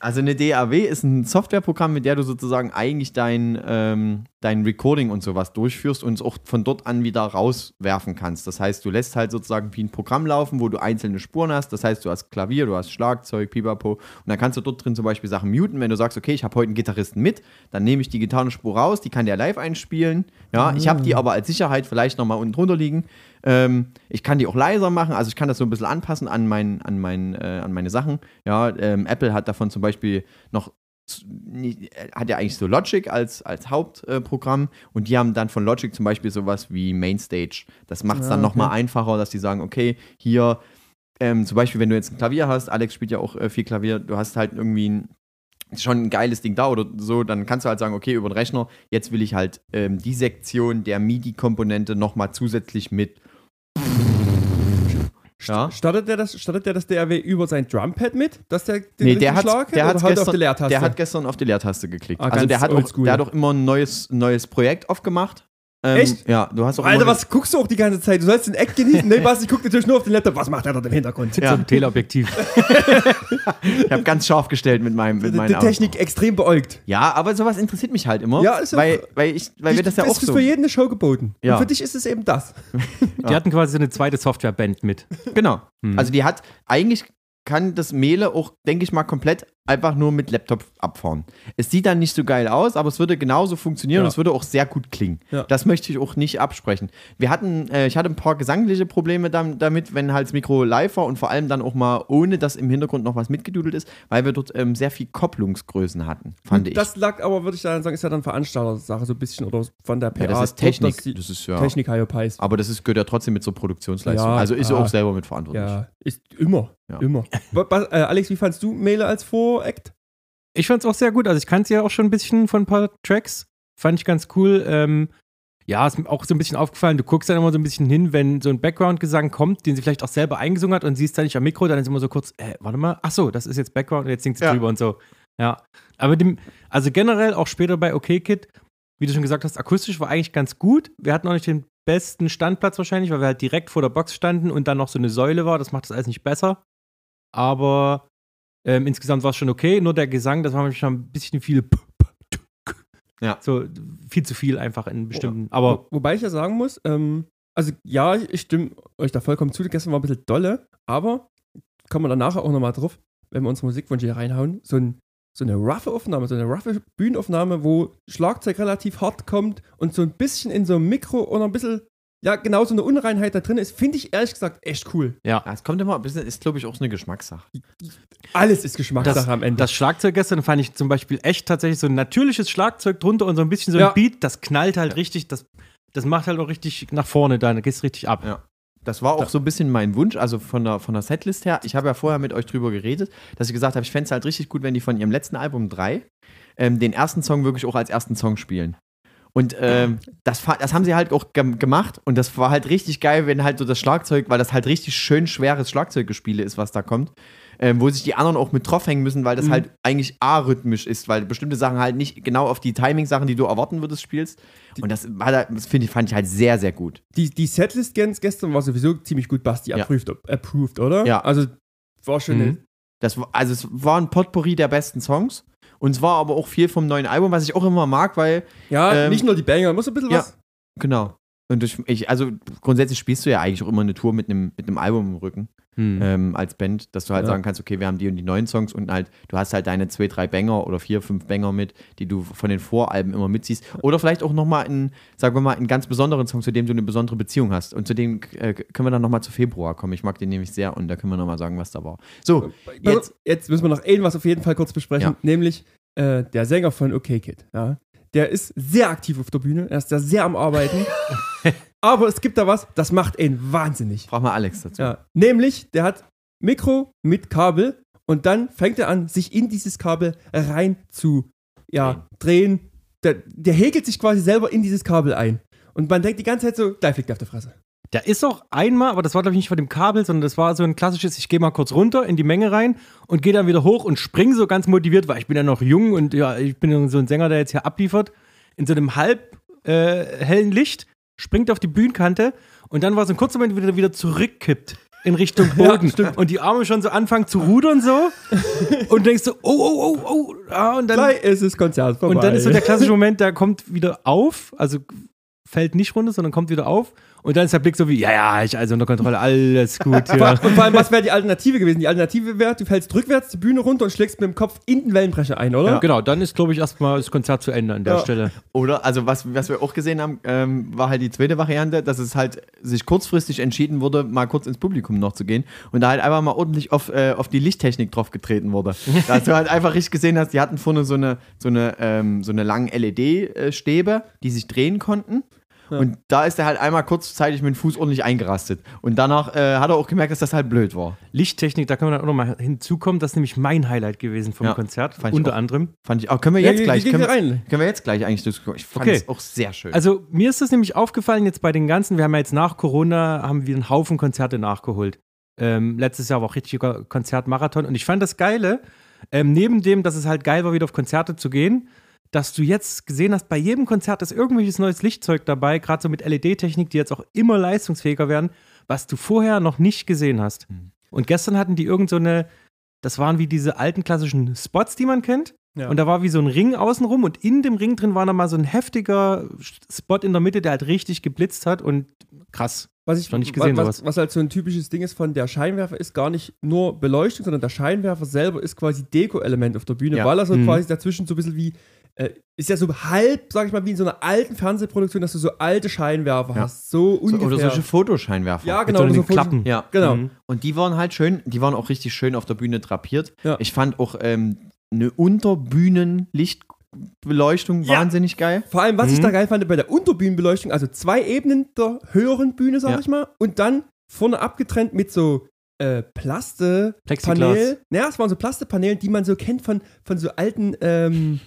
Also eine DAW ist ein Softwareprogramm, mit der du sozusagen eigentlich dein, ähm, dein Recording und sowas durchführst und es auch von dort an wieder rauswerfen kannst. Das heißt, du lässt halt sozusagen wie ein Programm laufen, wo du einzelne Spuren hast. Das heißt, du hast Klavier, du hast Schlagzeug, Pipapo und dann kannst du dort drin zum Beispiel Sachen muten. Wenn du sagst, okay, ich habe heute einen Gitarristen mit, dann nehme ich die Gitarrenspur raus, die kann der live einspielen. Ja, ich habe die aber als Sicherheit vielleicht nochmal unten drunter liegen. Ähm, ich kann die auch leiser machen, also ich kann das so ein bisschen anpassen an, mein, an, mein, äh, an meine Sachen. Ja, ähm, Apple hat davon zum Beispiel noch äh, hat ja eigentlich so Logic als, als Hauptprogramm und die haben dann von Logic zum Beispiel sowas wie Mainstage. Das macht es Ah, dann okay. nochmal einfacher, dass die sagen, okay, hier ähm, zum Beispiel, wenn du jetzt ein Klavier hast, Alex spielt ja auch äh, viel Klavier, du hast halt irgendwie ein, schon ein geiles Ding da oder so, dann kannst du halt sagen, okay, über den Rechner, jetzt will ich halt ähm, die Sektion der MIDI-Komponente nochmal zusätzlich mit. Ja. Startet der, das, startet der das DAW über sein Drumpad mit, dass der den Nee, der hat, Schlag der, hat, halt gestern, auf die Leertaste? der hat gestern auf die Leertaste geklickt. Ah, also der hat, auch, der hat auch immer ein neues, neues Projekt aufgemacht. Ähm, Echt? Ja, du hast auch Alter, was guckst du auch die ganze Zeit? Du sollst den Eck genießen. Nee, Basti guckt natürlich nur auf den Laptop. Was macht er dort im Hintergrund? Ja. Zum Teleobjektiv. (laughs) Ich habe ganz scharf gestellt mit meinem mit Die, meinen die Augen. Technik extrem beäugt. Ja, aber sowas interessiert mich halt immer. Ja, ist ja weil, weil, ich, weil wir das ja auch ist so. für jeden eine Show geboten. Ja. Und für dich ist es eben das. (laughs) Die hatten quasi so eine zweite Softwareband mit. Genau. Hm. Also die hat eigentlich kann das Mele auch, denke ich mal, komplett einfach nur mit Laptop abfahren. Es sieht dann nicht so geil aus, aber es würde genauso funktionieren Ja. und es würde auch sehr gut klingen. Ja. Das möchte ich auch nicht absprechen. Wir hatten, äh, ich hatte ein paar gesangliche Probleme dam damit, wenn halt das Mikro live war und vor allem dann auch mal ohne, dass im Hintergrund noch was mitgedudelt ist, weil wir dort ähm, sehr viel Kopplungsgrößen hatten, fand ich. Das lag aber, würde ich dann sagen, ist ja dann Veranstalter-Sache so ein bisschen oder von der PA. ja, das ist Technik. die Das ist ja. Technik Hyopai ist. Aber das ist, gehört ja trotzdem mit zur Produktionsleistung. Also ist er ah. auch selber mit verantwortlich. Ja, ist immer. Immer. (laughs) Ba- äh, Alex, wie fandst du Mele als Voract? Ich fand's auch sehr gut. Also ich kannte ja auch schon ein bisschen von ein paar Tracks. Fand ich ganz cool. Ähm, ja, ist mir auch so ein bisschen aufgefallen. Du guckst dann immer so ein bisschen hin, wenn so ein Background-Gesang kommt, den sie vielleicht auch selber eingesungen hat und siehst dann nicht am Mikro, dann ist immer so kurz, äh, warte mal, ach so, das ist jetzt Background und jetzt singt sie Ja. drüber und so. Ja. Aber dem, also generell auch später bei OK Kid, wie du schon gesagt hast, akustisch war eigentlich ganz gut. Wir hatten auch nicht den besten Standplatz wahrscheinlich, weil wir halt direkt vor der Box standen und dann noch so eine Säule war. Das macht das alles nicht besser. Aber ähm, insgesamt war es schon okay. Nur der Gesang, das war manchmal ein bisschen viel. Ja. So viel zu viel einfach in bestimmten. Aber Wo, wobei ich ja sagen muss, ähm, also ja, ich stimme euch da vollkommen zu. Gestern war ein bisschen dolle, aber kommen wir dann nachher auch nochmal drauf, wenn wir unsere Musikwünsche hier reinhauen. So, ein, so eine roughe Aufnahme, so eine roughe Bühnenaufnahme, wo Schlagzeug relativ hart kommt und so ein bisschen in so einem Mikro oder ein bisschen, ja, genau so eine Unreinheit da drin ist, finde ich ehrlich gesagt echt cool. Ja, es kommt immer ein bisschen, ist glaube ich auch so eine Geschmackssache. Alles ist Geschmackssache das, am Ende. das Schlagzeug gestern fand ich zum Beispiel echt tatsächlich so ein natürliches Schlagzeug drunter und so ein bisschen so Ja. ein Beat, das knallt halt richtig, das, das macht halt auch richtig nach vorne, da gehst richtig ab. Ja. Das war auch so ein bisschen mein Wunsch, also von der, von der Setlist her. Ich habe ja vorher mit euch drüber geredet, dass ich gesagt habe, ich fände es halt richtig gut, wenn die von ihrem letzten Album 3 ähm, den ersten Song wirklich auch als ersten Song spielen. Und ähm, das, das haben sie halt auch gem- gemacht und das war halt richtig geil, wenn halt so das Schlagzeug, weil das halt richtig schön schweres Schlagzeuggespiele ist, was da kommt, ähm, wo sich die anderen auch mit drauf hängen müssen, weil das Mhm. halt eigentlich arrhythmisch ist, weil bestimmte Sachen halt nicht genau auf die Timing-Sachen, die du erwarten würdest, spielst. Und das, war da- das finde ich, fand ich halt sehr, sehr gut. Die, die Setlist gens- gestern war sowieso ziemlich gut, Basti Ja. approved, approved, oder? Ja. Also war schon Mhm. Das, also es war ein Potpourri der besten Songs. Und es war aber auch viel vom neuen Album, was ich auch immer mag, weil, Ja, Ähm, nicht nur die Banger, muss ein bisschen ja. was. genau. Und ich, ich, also grundsätzlich spielst du ja eigentlich auch immer eine Tour mit einem, mit einem Album im Rücken. Hm. ähm, als Band, dass du halt Ja. sagen kannst, okay, wir haben die und die neuen Songs und halt, du hast halt deine zwei, drei Banger oder vier, fünf Banger mit, die du von den Voralben immer mitziehst. Oder vielleicht auch nochmal in, sagen wir mal, einen ganz besonderen Song, zu dem du eine besondere Beziehung hast. Und zu dem äh, können wir dann nochmal zu Februar kommen. Ich mag den nämlich sehr und da können wir nochmal sagen, was da war. So, Jetzt, jetzt, jetzt müssen wir noch irgendwas auf jeden Fall kurz besprechen, Ja. nämlich äh, der Sänger von OK Kid. Ja, der ist sehr aktiv auf der Bühne, er ist da sehr am Arbeiten. (laughs) Aber es gibt da was, das macht ihn wahnsinnig. frag mal Alex dazu. Ja, nämlich, der hat Mikro mit Kabel und dann fängt er an, sich in dieses Kabel rein zu ja, drehen. Der, der häkelt sich quasi selber in dieses Kabel ein. Und man denkt die ganze Zeit so, gleich fliegt er auf der Fresse. Da ist auch einmal, aber das war glaube ich nicht von dem Kabel, sondern das war so ein klassisches, ich gehe mal kurz runter in die Menge rein und gehe dann wieder hoch und spring so ganz motiviert, weil ich bin ja noch jung und ja, ich bin so ein Sänger, der jetzt hier abliefert, in so einem halb äh, hellen Licht, springt auf die Bühnenkante und dann war so ein kurzer Moment wieder, wieder zurückkippt in Richtung (laughs) Boden und die Arme schon so anfangen zu rudern so (laughs) und denkst so, oh, oh, oh, oh, ah, und dann Gleich ist das Konzert vorbei. und dann ist so der klassische (laughs) Moment, der kommt wieder auf, also fällt nicht runter, sondern kommt wieder auf. Und dann ist der Blick so wie, ja, ja, ich also unter Kontrolle, alles gut. (laughs) Ja. Und vor allem, was wäre die Alternative gewesen? Die Alternative wäre, du fällst rückwärts die Bühne runter und schlägst mit dem Kopf in den Wellenbrecher ein, oder? Genau, dann ist, glaube ich, erstmal das Konzert zu Ende an der Ja. Stelle. Oder, also was, was wir auch gesehen haben, ähm, war halt die zweite Variante, dass es halt sich kurzfristig entschieden wurde, mal kurz ins Publikum noch zu gehen und da halt einfach mal ordentlich auf, äh, auf die Lichttechnik drauf getreten wurde. (laughs) Dass du halt einfach richtig gesehen hast, die hatten vorne so eine, so eine, ähm, so eine langen LED-Stäbe, die sich drehen konnten. Und da ist er halt einmal kurzzeitig mit dem Fuß ordentlich eingerastet. Und danach äh, hat er auch gemerkt, dass das halt blöd war. Lichttechnik, da können wir dann auch nochmal hinzukommen, das ist nämlich mein Highlight gewesen vom Ja, Konzert, unter auch. anderem. Fand ich auch. Können wir Ja, jetzt geh- gleich, können, rein. können wir jetzt gleich eigentlich diskutieren. Ich fand Okay. es auch sehr schön. Also mir ist das nämlich aufgefallen jetzt bei den ganzen, wir haben ja jetzt nach Corona, haben wir einen Haufen Konzerte nachgeholt. Ähm, letztes Jahr war auch richtiger Konzertmarathon und ich fand das Geile, ähm, neben dem, dass es halt geil war, wieder auf Konzerte zu gehen, dass du jetzt gesehen hast, bei jedem Konzert ist irgendwelches neues Lichtzeug dabei, gerade so mit LED-Technik, die jetzt auch immer leistungsfähiger werden, was du vorher noch nicht gesehen hast. Mhm. Und gestern hatten die irgend so eine, das waren wie diese alten klassischen Spots, die man kennt. Ja. Und da war wie so ein Ring außenrum und in dem Ring drin war noch mal so ein heftiger Spot in der Mitte, der halt richtig geblitzt hat und krass. Was ich Noch nicht gesehen, was, sowas. was halt so ein typisches Ding ist von der Scheinwerfer ist gar nicht nur Beleuchtung, sondern der Scheinwerfer selber ist quasi Deko-Element auf der Bühne, Ja. weil er so Mhm. quasi dazwischen so ein bisschen wie äh, ist ja so halb, sag ich mal, wie in so einer alten Fernsehproduktion, dass du so alte Scheinwerfer Ja. hast. So so, ungefähr. oder solche Fotoscheinwerfer. ja, Mit genau. so oder den so Fotos- Klappen. Ja. Genau. Mhm. Und die waren halt schön, die waren auch richtig schön auf der Bühne drapiert. Ja. Ich fand auch ähm, eine Unterbühnenlichtbeleuchtung Ja. wahnsinnig geil. Vor allem, was ich Mhm. da geil fand bei der Unterbühnenbeleuchtung, also zwei Ebenen der höheren Bühne, sag Ja. ich mal, und dann vorne abgetrennt mit so äh, Plaste Plexiglas. Panel. Naja, es waren so Plastepanelen, die man so kennt von, von so alten ähm,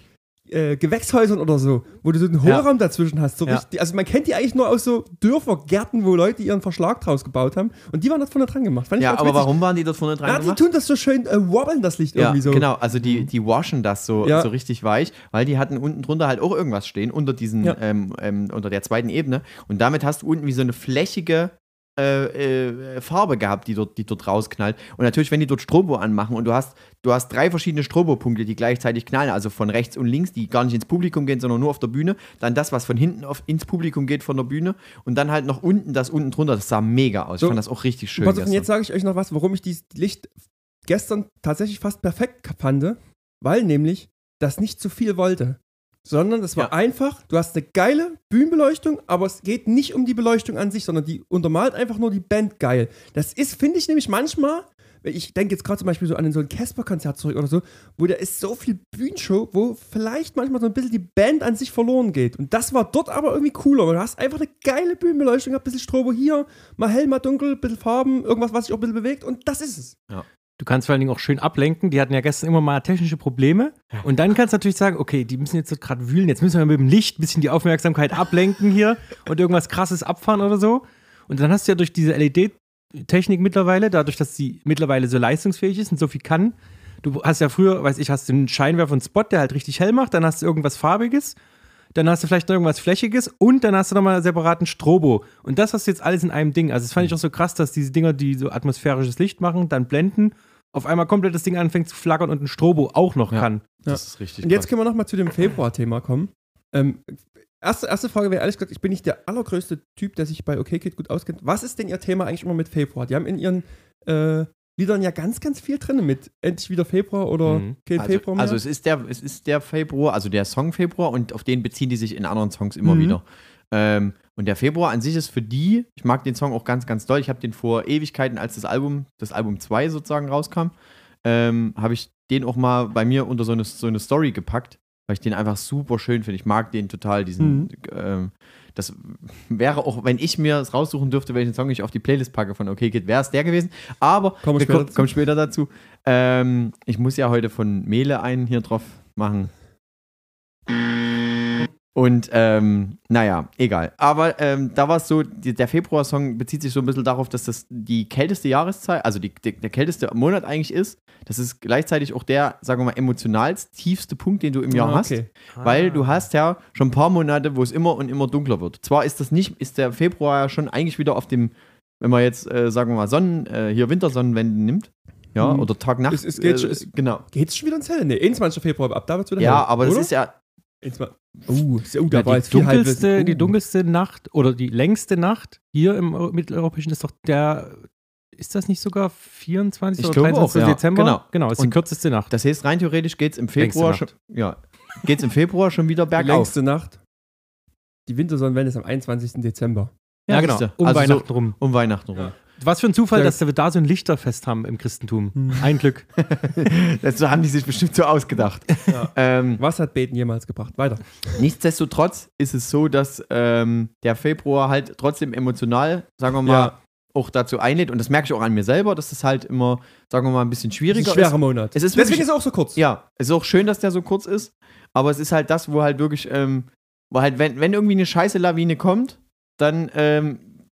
äh, Gewächshäusern oder so, wo du so einen Ja. Hohlraum dazwischen hast. So Ja. richtig, also man kennt die eigentlich nur aus so Dörfergärten, wo Leute ihren Verschlag draus gebaut haben. Und die waren da vorne dran gemacht. Fand Ja, aber witzig. warum waren die dort vorne dran Ja, die gemacht? tun das so schön äh, wobbeln, das Licht Ja, irgendwie so. genau. Also die, die waschen das so, Ja. so richtig weich, weil die hatten unten drunter halt auch irgendwas stehen, unter diesen, Ja. ähm, ähm, unter der zweiten Ebene. Und damit hast du unten wie so eine flächige äh, äh, Farbe gehabt, die dort, die dort rausknallt. Und natürlich, wenn die dort Strobo anmachen und du hast, du hast drei verschiedene Strobo-Punkte, die gleichzeitig knallen, also von rechts und links, die gar nicht ins Publikum gehen, sondern nur auf der Bühne. Dann das, was von hinten auf, ins Publikum geht von der Bühne. Und dann halt noch unten das unten drunter. Das sah mega aus. So. Ich fand das auch richtig schön. Pass auf, jetzt sage ich euch noch was, warum ich dieses Licht gestern tatsächlich fast perfekt fand, weil nämlich das nicht zu viel wollte. Sondern es war Ja. einfach, du hast eine geile Bühnenbeleuchtung, aber es geht nicht um die Beleuchtung an sich, sondern die untermalt einfach nur die Band geil. Das ist, finde ich nämlich manchmal, ich denke jetzt gerade zum Beispiel so an so ein Casper-Konzert zurück oder so, wo da ist so viel Bühnenshow, wo vielleicht manchmal so ein bisschen die Band an sich verloren geht. Und das war dort aber irgendwie cooler, weil du hast einfach eine geile Bühnenbeleuchtung, ein bisschen Strobo hier, mal hell, mal dunkel, ein bisschen Farben, irgendwas, was sich auch ein bisschen bewegt und das ist es. Du kannst vor allen Dingen auch schön ablenken. Die hatten ja gestern immer mal technische Probleme. Und dann kannst du natürlich sagen, okay, die müssen jetzt gerade wühlen, jetzt müssen wir mit dem Licht ein bisschen die Aufmerksamkeit ablenken hier und irgendwas krasses abfahren oder so. Und dann hast du ja durch diese Technik mittlerweile, dadurch, dass sie mittlerweile so leistungsfähig ist und so viel kann. Du hast ja früher, weiß ich, hast du einen Scheinwerfer und Spot, der halt richtig hell macht, dann hast du irgendwas Farbiges, dann hast du vielleicht noch irgendwas Flächiges und dann hast du nochmal einen separaten Strobo. Und das hast du jetzt alles in einem Ding. Also das fand ich auch so krass, dass diese Dinger, die so atmosphärisches Licht machen, dann blenden, auf einmal komplett das Ding anfängt zu flackern und ein Strobo auch noch Ja. kann. Das ist richtig. Und jetzt können wir nochmal zu dem Februar-Thema kommen. Ähm, erste, erste Frage wäre ehrlich gesagt, ich bin nicht der allergrößte Typ, der sich bei OKKid gut auskennt. Was ist denn Ihr Thema eigentlich immer mit Februar? Die haben in ihren äh, Liedern ja ganz, ganz viel drin mit endlich wieder Februar oder Mhm. kein also, Februar mehr. also es ist der, es ist der Februar, also der Song Februar und auf den beziehen die sich in anderen Songs immer Mhm. wieder. Ähm, und der Februar an sich ist für die, ich mag den Song auch ganz, ganz doll. Ich habe den vor Ewigkeiten, als das Album, das Album 2 sozusagen rauskam, ähm, habe ich den auch mal bei mir unter so eine, so eine Story gepackt, weil ich den einfach super schön finde. Ich mag den total, diesen, Mhm. ähm, das wäre auch, wenn ich mir es raussuchen dürfte, welchen Song ich auf die Playlist packe von OK Kid, wäre es der gewesen. Aber wir später kommen, dazu. kommen später dazu. Ähm, ich muss ja heute von Mele einen hier drauf machen. Und ähm, naja, egal. Aber ähm, da war es so, die, der Februar-Song bezieht sich so ein bisschen darauf, dass das die kälteste Jahreszeit, also die, die, der kälteste Monat eigentlich ist. Das ist gleichzeitig auch der, sagen wir mal, emotionalst tiefste Punkt, den du im Jahr Ah, hast. okay. Weil du hast ja schon ein paar Monate, wo es immer und immer dunkler wird. Zwar ist das nicht, ist der Februar ja schon eigentlich wieder auf dem, wenn man jetzt, äh, sagen wir mal, Sonnen, äh, hier Wintersonnenwende nimmt. Ja, Mhm. oder Tag-Nacht. Es- es geht äh, schon- es- genau. Geht's schon wieder ins Helle? Nee, 21. Februar, ab da wird's wieder Ja, hell, aber das oder? ist ja, 21. Oh, oh, da Ja, war die, jetzt dunkelste, Halbwissen. die dunkelste Nacht oder die längste Nacht hier im Eu- mitteleuropäischen ist doch der, ist das nicht sogar 24. Ich oder glaube 23. auch, ja. Dezember? Genau. Genau, ist die Und kürzeste Nacht. das heißt, rein theoretisch geht es im Februar schon, ja, geht's im Februar schon wieder Die bergauf. längste Nacht. Die Wintersonnenwende ist am 21. Dezember. ja, genau, siehste. um Also so- Weihnachten rum. Um Weihnachten rum. Was für ein Zufall, Ja. dass wir da so ein Lichterfest haben im Christentum. Hm. Ein Glück. (laughs) Das haben die sich bestimmt so ausgedacht. Ja. Ähm, Was hat Beten jemals gebracht? Weiter. nichtsdestotrotz ist es so, dass ähm, der Februar halt trotzdem emotional, sagen wir mal, Ja. auch dazu einlädt. Und das merke ich auch an mir selber, dass das halt immer, sagen wir mal, ein bisschen Das ist schwieriger ein schwerer Monat. Es ist Deswegen wirklich- ist er auch so kurz. Ja, es ist auch schön, dass der so kurz ist, aber es ist halt das, wo halt wirklich, ähm, wo halt, wenn, wenn irgendwie eine scheiße Lawine kommt, dann ähm,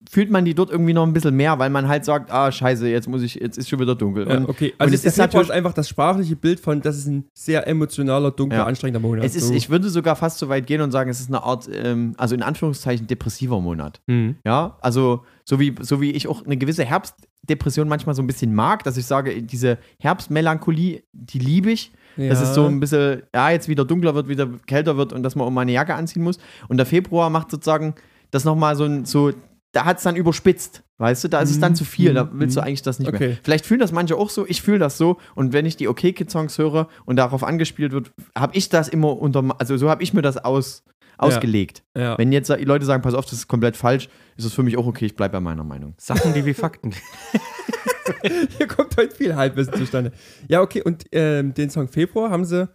fühlt man die dort irgendwie noch ein bisschen mehr, weil man halt sagt, ah, scheiße, jetzt muss ich, jetzt ist schon wieder dunkel. Ja, Und okay, also es der ist natürlich- ist einfach das sprachliche Bild von, das ist ein sehr emotionaler, dunkler, Ja. anstrengender Monat. es ist, So. ich würde sogar fast so weit gehen und sagen, es ist eine Art, ähm, also in Anführungszeichen depressiver Monat. Mhm. Ja, also so wie, so wie ich auch eine gewisse Herbstdepression manchmal so ein bisschen mag, dass ich sage, diese Herbstmelancholie, die liebe ich. Dass Ja. es so ein bisschen, ja, jetzt wieder dunkler wird, wieder kälter wird und dass man immer eine Jacke anziehen muss. Und der Februar macht sozusagen das nochmal so ein, so, da hat es dann überspitzt, weißt du, da ist es dann Mhm, zu viel, da willst du mhm. eigentlich das nicht Okay. mehr. Vielleicht fühlen das manche auch so, ich fühle das so und wenn ich die OK Kid Songs höre und darauf angespielt wird, habe ich das immer unter, also so habe ich mir das aus, ausgelegt. Ja. Wenn jetzt Leute sagen, pass auf, das ist komplett falsch, ist es für mich auch okay, ich bleibe bei meiner Meinung. Sachen, die wie Fakten. (laughs) Hier kommt heute viel Halbwissen zustande. Ja, okay, und ähm, den Song Februar haben sie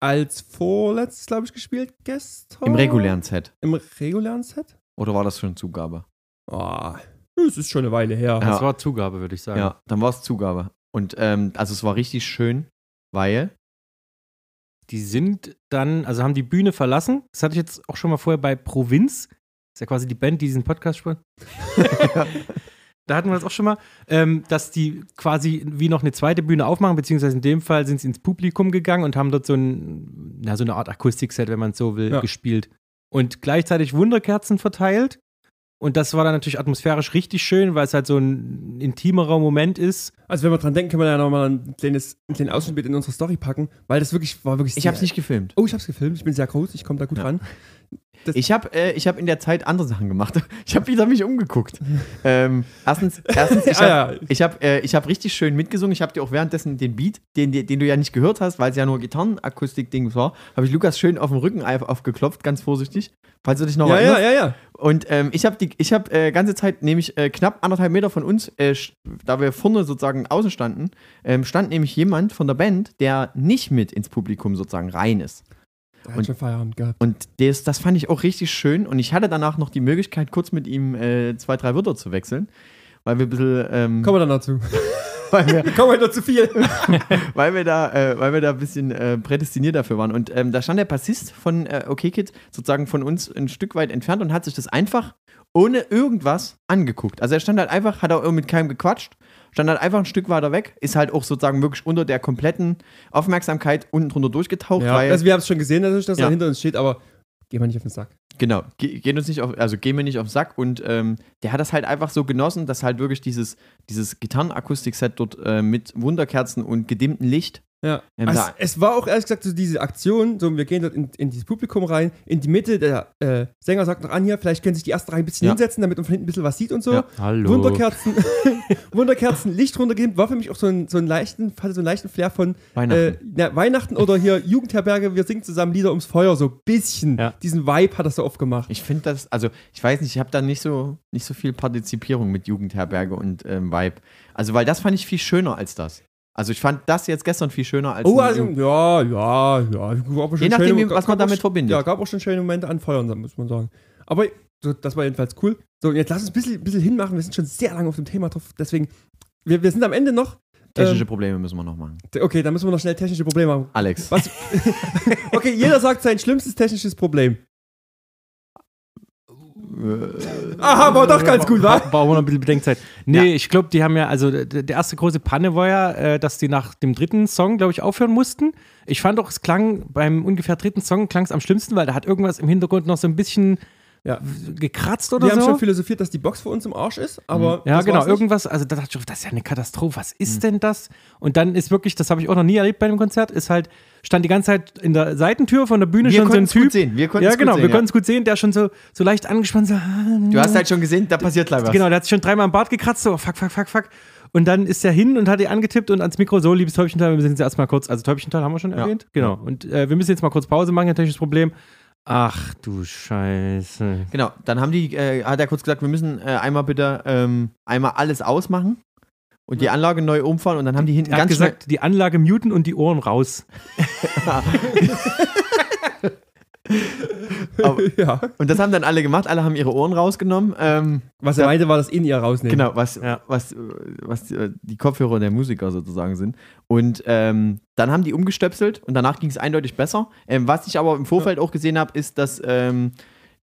als vorletztes, glaube ich, gespielt gestern. Im regulären Set. Im regulären Set? Oder war das schon Zugabe? Oh, das ist schon eine Weile her. Ja. Das war Zugabe, würde ich sagen. Ja, dann war es Zugabe. Und ähm, also es war richtig schön, weil Die sind dann, also haben die Bühne verlassen. Das hatte ich jetzt auch schon mal vorher bei Provinz. Das ist ja quasi die Band, die diesen Podcast spielt. (laughs) (laughs) da hatten wir das auch schon mal, ähm, dass die quasi wie noch eine zweite Bühne aufmachen, beziehungsweise in dem Fall sind sie ins Publikum gegangen und haben dort so, ein, na, so eine Art Akustikset, wenn man es so will, Ja. gespielt. Und gleichzeitig Wunderkerzen verteilt. Und das war dann natürlich atmosphärisch richtig schön, weil es halt so ein intimerer Moment ist. Also wenn wir dran denken, können wir ja nochmal ein kleines, einen kleinen Ausschnitt in unsere Story packen, weil das wirklich war wirklich ich habe es nicht gefilmt. Oh, ich hab's gefilmt. Ich bin sehr groß. Ich komme da gut Ja. ran. Ich habe äh, ich hab in der Zeit andere Sachen gemacht. (laughs) Ich habe wieder mich umgeguckt. ähm, erstens, erstens, (laughs) ich Ah, habe ja. ich hab, äh, ich hab richtig schön mitgesungen. Ich habe dir auch währenddessen den Beat, den, den du ja nicht gehört hast, weil es ja nur Gitarrenakustik-Ding war, habe ich Lukas schön auf dem Rücken auf- aufgeklopft, ganz vorsichtig, falls du dich noch Ja, ja, erinnerst. ja, ja. Und ähm, ich habe die, ich habe äh, ganze Zeit, nämlich äh, knapp anderthalb Meter von uns, äh, da wir vorne sozusagen außen standen, ähm, stand nämlich jemand von der Band, der nicht mit ins Publikum sozusagen rein ist. Er hat Und- schon Feierabend gehabt. Und das, das fand ich auch richtig schön. Und ich hatte danach noch die Möglichkeit, kurz mit ihm äh, zwei, drei Wörter zu wechseln. Weil wir ein bisschen. Ähm, Kommen wir dann dazu. (laughs) weil wir, Komm halt nur zu viel. (laughs) weil wir da, äh, weil wir da ein bisschen äh, prädestiniert dafür waren. Und ähm, da stand der Bassist von äh, OK Kid sozusagen von uns ein Stück weit entfernt und hat sich das einfach ohne irgendwas angeguckt. Also er stand halt einfach, hat auch mit keinem gequatscht, stand halt einfach ein Stück weiter weg, ist halt auch sozusagen wirklich unter der kompletten Aufmerksamkeit unten drunter durchgetaucht, Ja, weil also wir haben es schon gesehen, dass Ja. er hinter uns steht, aber geh mal nicht auf den Sack. Genau, ge gehen uns nicht auf, also gehen wir nicht auf den Sack und ähm, der hat das halt einfach so genossen, dass halt wirklich dieses, dieses Gitarrenakustik-Set dort äh, mit Wunderkerzen und gedimmtem Licht. Ja. Also, es war auch ehrlich gesagt so diese Aktion, so wir gehen dort in, in dieses Publikum rein, in die Mitte, der äh, Sänger sagt noch an hier, vielleicht können sich die erste Reihe ein bisschen Ja. hinsetzen, damit man von hinten ein bisschen was sieht und so. Ja. Hallo. Wunderkerzen, (laughs) Wunderkerzen, Licht runtergegeben, war für mich auch so ein, so einen leichten, hatte so einen leichten Flair von Weihnachten. Äh, na, Weihnachten oder hier Jugendherberge, wir singen zusammen Lieder ums Feuer, so ein bisschen. Ja. Diesen Vibe hat er so oft gemacht. Ich finde das, also ich weiß nicht, ich habe da nicht so, nicht so viel Partizipierung mit Jugendherberge und ähm, Vibe. Also, weil das fand ich viel schöner als das. Also ich fand das jetzt gestern viel schöner als Oh, also, ja, ja, ja. Gab Je nachdem, schöne- was man damit schon- verbindet. Ja, gab auch schon schöne Momente an Feuern, muss man sagen. Aber so, das war jedenfalls cool. So, jetzt lass uns ein bisschen, bisschen hinmachen. Wir sind schon sehr lange auf dem Thema drauf. Deswegen, wir, wir sind am Ende noch. Technische ähm, Probleme müssen wir noch machen. Okay, dann müssen wir noch schnell technische Probleme haben. Alex. Was? (laughs) okay, jeder sagt sein schlimmstes technisches Problem. Aha, aber doch ganz gut, wa? Brauchen wir noch ein bisschen Bedenkzeit. Nee, ich glaube, die haben ja, also der erste große Panne war ja, äh, dass die nach dem dritten Song, glaube ich, aufhören mussten. Ich fand auch, es klang beim ungefähr dritten Song klang es am schlimmsten, weil da hat irgendwas im Hintergrund noch so ein bisschen Ja. gekratzt oder Wir haben so. schon philosophiert, dass die Box für uns im Arsch ist, aber. Ja, das genau, irgendwas, also da dachte ich, auch, das ist ja eine Katastrophe, was ist denn das? Und dann ist wirklich, das habe ich auch noch nie erlebt bei einem Konzert, ist halt, stand die ganze Zeit in der Seitentür von der Bühne Wir schon so ein konnten es gut Typ. sehen. Wir konnten Ja, genau, gut wir sehen, konnten es gut sehen, der schon so, so leicht angespannt, so, Du hast halt schon gesehen, da passiert gleich was. Genau, der hat sich schon dreimal am Bart gekratzt, so fuck, fuck, fuck, fuck. Und dann ist er hin und hat die angetippt und ans Mikro, so, liebes Täubchental, wir müssen jetzt erstmal kurz, also Täubchental haben wir schon Ja. erwähnt, genau. Und äh, wir müssen jetzt mal kurz Pause machen, ein technisches Problem. Ach du Scheiße. Genau, dann haben die, äh, hat er kurz gesagt, wir müssen äh, einmal bitte ähm, einmal alles ausmachen und die Anlage neu umfahren und dann haben die hinten Er hat ganz gesagt, die Anlage muten und die Ohren raus. (laughs) (laughs) Aber- (laughs) ja. und das haben dann alle gemacht, alle haben ihre Ohren rausgenommen. Ähm, Was er meinte, war das in ihr rausnehmen. genau, was, Ja. was, was äh, die Kopfhörer der Musiker sozusagen sind. Und ähm, dann haben die umgestöpselt und danach ging es eindeutig besser. Ähm, was ich aber im Vorfeld auch gesehen habe, ist, dass ähm,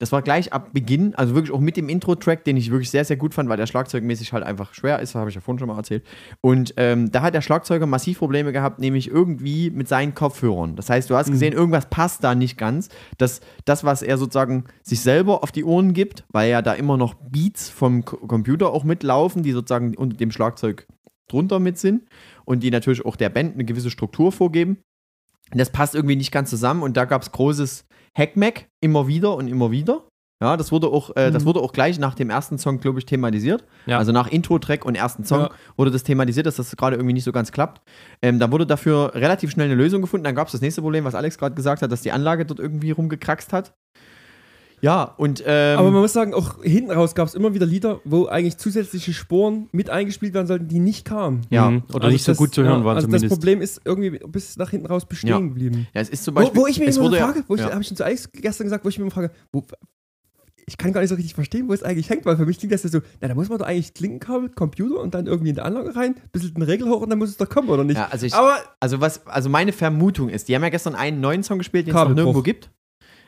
das war gleich ab Beginn, also wirklich auch mit dem Intro-Track, den ich wirklich sehr, sehr gut fand, weil der schlagzeugmäßig halt einfach schwer ist, habe ich ja vorhin schon mal erzählt. Und ähm, da hat der Schlagzeuger massiv Probleme gehabt, nämlich irgendwie mit seinen Kopfhörern. Das heißt, du hast gesehen, irgendwas passt da nicht ganz. Das, das, was er sozusagen sich selber auf die Ohren gibt, weil ja da immer noch Beats vom Computer auch mitlaufen, die sozusagen unter dem Schlagzeug drunter mit sind und die natürlich auch der Band eine gewisse Struktur vorgeben. Das passt irgendwie nicht ganz zusammen und da gab es großes Hackmack immer wieder und immer wieder. Ja, das wurde auch, äh, das Mhm. wurde auch gleich nach dem ersten Song, glaube ich, thematisiert. Ja. Also nach Intro-Track und ersten Song Ja. wurde das thematisiert, dass das gerade irgendwie nicht so ganz klappt. Ähm, da wurde dafür relativ schnell eine Lösung gefunden. Dann gab es das nächste Problem, was Alex gerade gesagt hat, dass die Anlage dort irgendwie rumgekraxt hat. Ja, und ähm, Aber man muss sagen, auch hinten raus gab es immer wieder Lieder, wo eigentlich zusätzliche Sporen mit eingespielt werden sollten, die nicht kamen. ja, Mhm. Oder Also nicht so das- gut zu hören ja, waren also zumindest. Das Problem ist irgendwie bis nach hinten raus bestehen Ja. geblieben. ja, es ist zum Wo, Beispiel. wo ich mir immer wurde ja- frage, wo ich, ja. habe ich schon zu Alex gestern gesagt, wo ich mir immer frage, wo, ich kann gar nicht so richtig verstehen, wo es eigentlich hängt, weil für mich klingt das ja so, na, da muss man doch eigentlich Klinkenkabel, Computer und dann irgendwie in die Anlage rein, bisschen den Regel hoch und dann muss es doch kommen, oder nicht? Ja, also ich, Aber Also was, also meine Vermutung ist, die haben ja gestern einen neuen Song gespielt, den es noch nirgendwo gibt.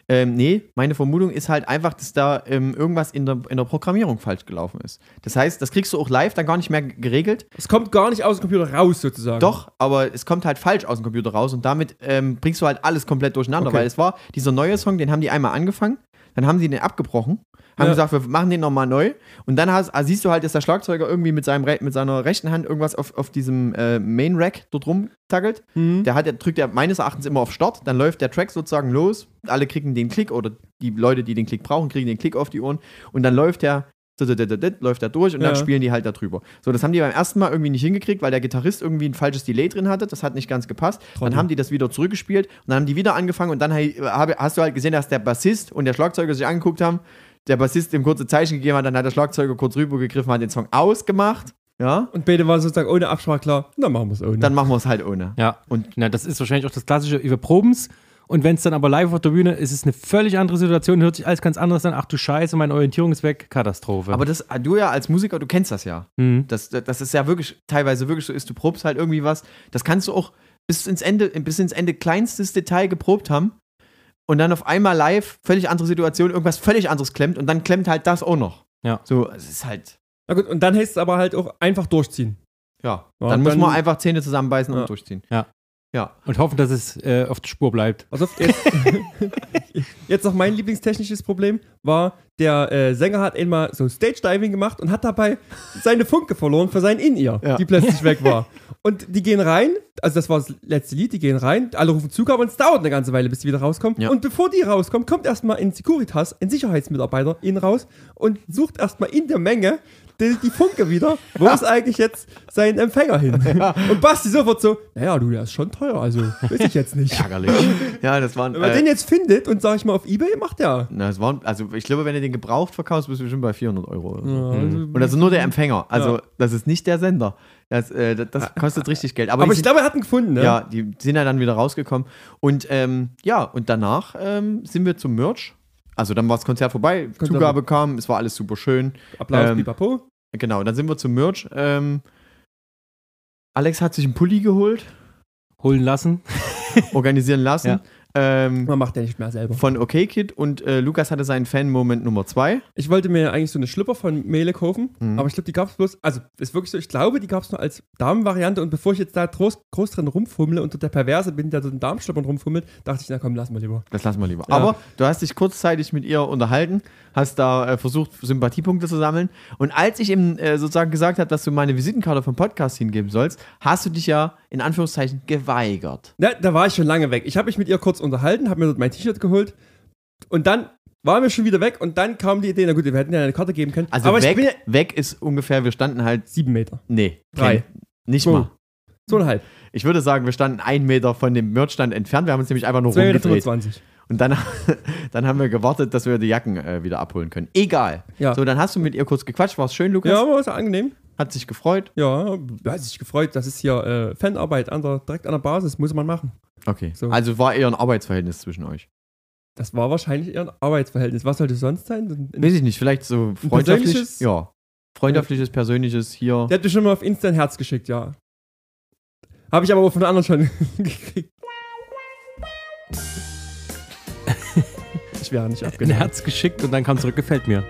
Ähm, nee, meine Vermutung ist halt einfach, dass da ähm, irgendwas in der, in der Programmierung falsch gelaufen ist. Das heißt, das kriegst du auch live dann gar nicht mehr geregelt. es kommt gar nicht aus dem Computer raus, sozusagen. Doch, aber es kommt halt falsch aus dem Computer raus und damit ähm, bringst du halt alles komplett durcheinander, Okay. weil es war dieser neue Song, den haben die einmal angefangen, dann haben sie den abgebrochen, haben Ja. gesagt, wir machen den nochmal neu und dann hast, ah, siehst du halt, dass der Schlagzeuger irgendwie mit, seinem, mit seiner rechten Hand irgendwas auf, auf diesem äh, Main-Rack dort rumtackelt Mhm. der hat, der drückt ja meines Erachtens immer auf Start, dann läuft der Track sozusagen los, alle kriegen den Klick oder die Leute, die den Klick brauchen, kriegen den Klick auf die Ohren und dann läuft der läuft er durch und dann Ja. spielen die halt da drüber. So, das haben die beim ersten Mal irgendwie nicht hingekriegt, weil der Gitarrist irgendwie ein falsches Delay drin hatte. Das hat nicht ganz gepasst. Trottel. Dann haben die das wieder zurückgespielt und dann haben die wieder angefangen und dann hast du halt gesehen, dass der Bassist und der Schlagzeuger sich angeguckt haben. Der Bassist dem kurze Zeichen gegeben hat, dann hat der Schlagzeuger kurz rübergegriffen, hat den Song ausgemacht. Ja, Und beide waren sozusagen ohne Absprache klar, dann machen wir es ohne. dann machen wir es halt ohne. Ja, Und na, das ist wahrscheinlich auch das klassische, wir proben's Und wenn es dann aber live auf der Bühne ist, ist es eine völlig andere Situation, hört sich alles ganz anders an. Ach du Scheiße, meine Orientierung ist weg, Katastrophe. Aber das, du ja als Musiker, du kennst das ja. Mhm. Das, das ist ja wirklich teilweise wirklich so ist, du probst halt irgendwie was. Das kannst du auch bis ins Ende, bis ins Ende kleinstes Detail geprobt haben. Und dann auf einmal live, völlig andere Situation, irgendwas völlig anderes klemmt und dann klemmt halt das auch noch. Ja. So, es ist halt, Na gut, und dann heißt es aber halt auch einfach durchziehen. ja. Ja, dann muss dann- man einfach Zähne zusammenbeißen Ja. und durchziehen. Ja. Ja. Und hoffen, dass es äh, auf der Spur bleibt. Also jetzt, (laughs) jetzt noch mein lieblingstechnisches Problem war, der äh, Sänger hat einmal so Stage Diving gemacht und hat dabei seine Funke verloren für sein In-Ear, Ja. die plötzlich weg war. Und die gehen rein, also das war das letzte Lied, die gehen rein, alle rufen Zugabe und es dauert eine ganze Weile, bis die wieder rauskommen. Ja. Und bevor die rauskommen, kommt erstmal ein Securitas, ein Sicherheitsmitarbeiter, ihn raus und sucht erstmal in der Menge die, die Funke wieder. Wo ist eigentlich jetzt sein Empfänger hin? (laughs) Und Basti sofort so, naja, du, der ist schon teuer, also weiß ich jetzt nicht. Ärgerlich. ja, das waren. Wenn man Äh, den jetzt findet und sag ich mal auf Ebay, macht der. na, das waren, also ich glaube, wenn du den gebraucht verkaufst, bist du schon bei 400 Euro. Oder so. also, Und das ist nur der Empfänger. Also, Ja. das ist nicht der Sender. Das, äh, das, das kostet richtig Geld. Aber, aber ich sind- glaube, er hat ihn gefunden, ne? Ja, die sind ja dann wieder rausgekommen. Und ähm, ja, und danach ähm, sind wir zum Merch. Also dann war das Konzert vorbei, Konzert- Zugabe kam, es war alles super schön. Applaus, Ähm, pipapo. Genau, dann sind wir zum Merch. Ähm, Alex hat sich einen Pulli geholt, Holen lassen. organisieren lassen. Ja. Ähm, Man macht ja nicht mehr selber. von OK Kid und äh, Lukas hatte seinen Fan-Moment Nummer 2. Ich wollte mir eigentlich so eine Schlüpper von Mele kaufen, Mhm. aber ich glaube, die gab es bloß, also ist wirklich so, ich glaube, die gab es nur als Damenvariante und bevor ich jetzt da groß, groß drin rumfummle und der Perverse bin, der so den Darmschlüppern rumfummelt, dachte ich, na komm, lass mal lieber. Das lassen wir lieber. Ja. Aber du hast dich kurzzeitig mit ihr unterhalten, hast da äh, versucht, Sympathiepunkte zu sammeln. Und als ich ihm äh, sozusagen gesagt habe, dass du meine Visitenkarte vom Podcast hingeben sollst, hast du dich ja in Anführungszeichen geweigert. Na, da war ich schon lange weg. Ich habe mich mit ihr kurz unterhalten, habe mir dort mein T-Shirt geholt und dann waren wir schon wieder weg und dann kam die Idee, na gut, wir hätten ja eine Karte geben können. Also weg, ja weg ist ungefähr, wir standen halt, sieben Meter. nee, Drei. kein- nicht Zwei. mal. Zweieinhalb. Ich würde sagen, wir standen einen Meter von dem Merchstand entfernt. Wir haben uns nämlich einfach nur 2,25 Meter. rumgedreht. 25. Und dann, (laughs) dann haben wir gewartet, dass wir die Jacken äh, wieder abholen können. Egal. Ja. So, dann hast du mit ihr kurz gequatscht. War es schön, Lukas? Ja, ist ja angenehm. Hat sich gefreut. Ja, hat sich gefreut. Das ist hier äh, Fanarbeit an der, direkt an der Basis, muss man machen. Okay. So. Also war eher ein Arbeitsverhältnis zwischen euch. Das war wahrscheinlich eher ein Arbeitsverhältnis. Was sollte es sonst sein? Ein- ein- Weiß ich nicht, vielleicht so freundschaftlich. persönliches? Ja. Freundschaftliches, persönliches hier. Der hat mir schon mal auf Insta ein Herz geschickt, ja. Habe ich aber von anderen schon (laughs) gekriegt. Ich wäre nicht Ein abgenommen. Herz geschickt und dann kam zurück, gefällt mir.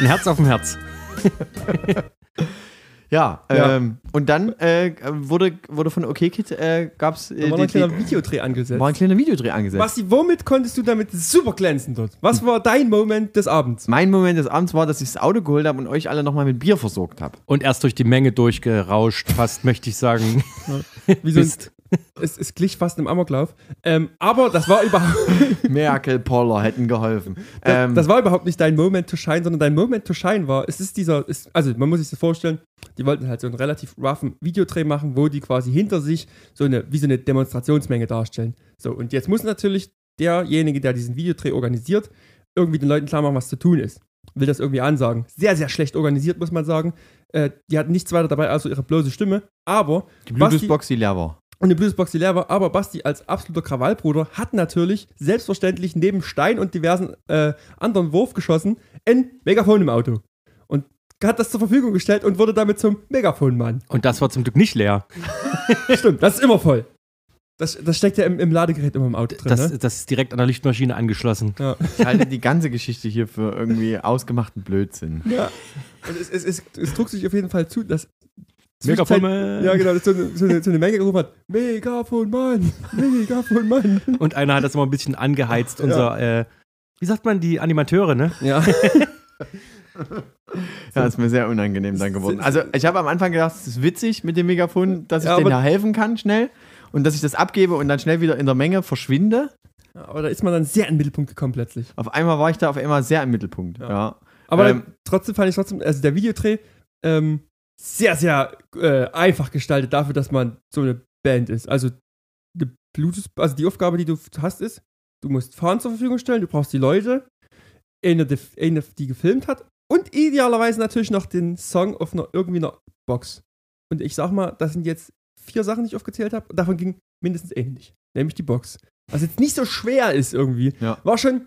Ein Herz auf dem Herz. (laughs) Ja, Ja. Ähm, und dann äh, wurde, wurde von OK Kid äh, gab's äh, Da war noch ein kleiner Videodreh angesetzt. war ein kleiner Videodreh angesetzt. Basti, womit konntest du damit super glänzen dort? Was war dein Moment des Abends? Mein Moment des Abends war, dass ich das Auto geholt habe und euch alle nochmal mit Bier versorgt habe. Und erst durch die Menge durchgerauscht, fast möchte ich sagen. Wie so ein, Bist. es, es glich fast einem Amoklauf. Ähm, aber das war überhaupt. (laughs) Merkel, Poller hätten geholfen. Das, Ähm, das war überhaupt nicht dein Moment to shine, sondern dein Moment to shine war, es ist dieser, es, also man muss sich das vorstellen, die wollten halt so einen relativ roughen Videodreh machen, wo die quasi hinter sich so eine, wie so eine Demonstrationsmenge darstellen. So, und jetzt muss natürlich derjenige, der diesen Videodreh organisiert, irgendwie den Leuten klar machen, was zu tun ist. Will das irgendwie ansagen. Sehr, sehr schlecht organisiert, muss man sagen. Äh, die hatten nichts weiter dabei, außer ihre bloße Stimme. Aber die Bluetooth-Box, die leer war. und eine Bluesbox, die leer war. Aber Basti als absoluter Krawallbruder hat natürlich selbstverständlich neben Stein und diversen äh, anderen Wurfgeschossen ein Megafon im Auto. Hat das zur Verfügung gestellt und wurde damit zum Megafonmann. Und das war zum Glück nicht leer. (laughs) Stimmt, das ist immer voll. Das, das steckt ja im, im Ladegerät immer im Auto drin. Das, ne? das ist direkt an der Lichtmaschine angeschlossen. ja. Ich halte die ganze Geschichte hier für irgendwie ausgemachten Blödsinn. ja. Und es, es, es, es trug sich auf jeden Fall zu, dass. Megafon, Ja, genau, dass so eine, so, eine, so eine Menge gerufen hat: Megafonmann, Megafonmann. Und einer hat das immer ein bisschen angeheizt, unser, äh, wie sagt man, die Animateure, ne? Ja. (laughs) (laughs) Ja, ist mir sehr unangenehm dann geworden. Also, ich habe am Anfang gedacht, es ist witzig mit dem Megafon, dass ich Ja, denen ja helfen kann schnell und dass ich das abgebe und dann schnell wieder in der Menge verschwinde. Aber da ist man dann sehr in den Mittelpunkt gekommen plötzlich. Auf einmal war ich da auf einmal sehr im Mittelpunkt. Ja. Ja. Aber Ähm, trotzdem fand ich trotzdem, also der Videodreh, ähm, sehr, sehr äh, einfach gestaltet dafür, dass man so eine Band ist. Also, die Bluetooth, also die Aufgabe, die du hast, ist, du musst Fahren zur Verfügung stellen, du brauchst die Leute, eine die gefilmt hat und idealerweise natürlich noch den Song auf einer irgendwie einer Box. Und ich sag mal, das sind jetzt vier Sachen, die ich aufgezählt habe. Davon ging mindestens nicht. nämlich die Box. Was jetzt nicht so schwer ist irgendwie. Ja. War schon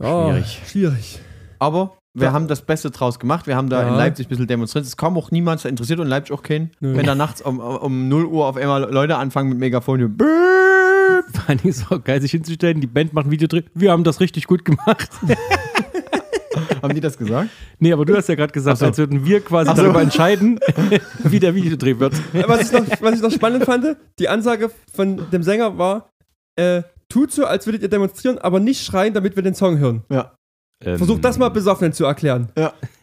oh, Schwierig. Schwierig. Aber wir Ja. haben das Beste draus gemacht. Wir haben da Ja. in Leipzig ein bisschen demonstriert. Es kam auch niemand interessiert und in Leipzig auch keinen. Nö. Wenn da nachts um, um 0 Uhr auf einmal Leute anfangen mit Megafon. Vor allen Dingen ist auch geil, sich hinzustellen, die Band macht ein Video drin. Wir haben das richtig gut gemacht. (laughs) (laughs) Haben die das gesagt? Nee, aber du hast ja gerade gesagt, so. als würden wir quasi so. darüber entscheiden, (laughs) wie der Videodreh wird. Was ich, noch, was ich noch spannend fand, die Ansage von dem Sänger war, äh, tut so, als würdet ihr demonstrieren, aber nicht schreien, damit wir den Song hören. Ja. Versucht das mal besoffenen zu erklären. Ja. (laughs)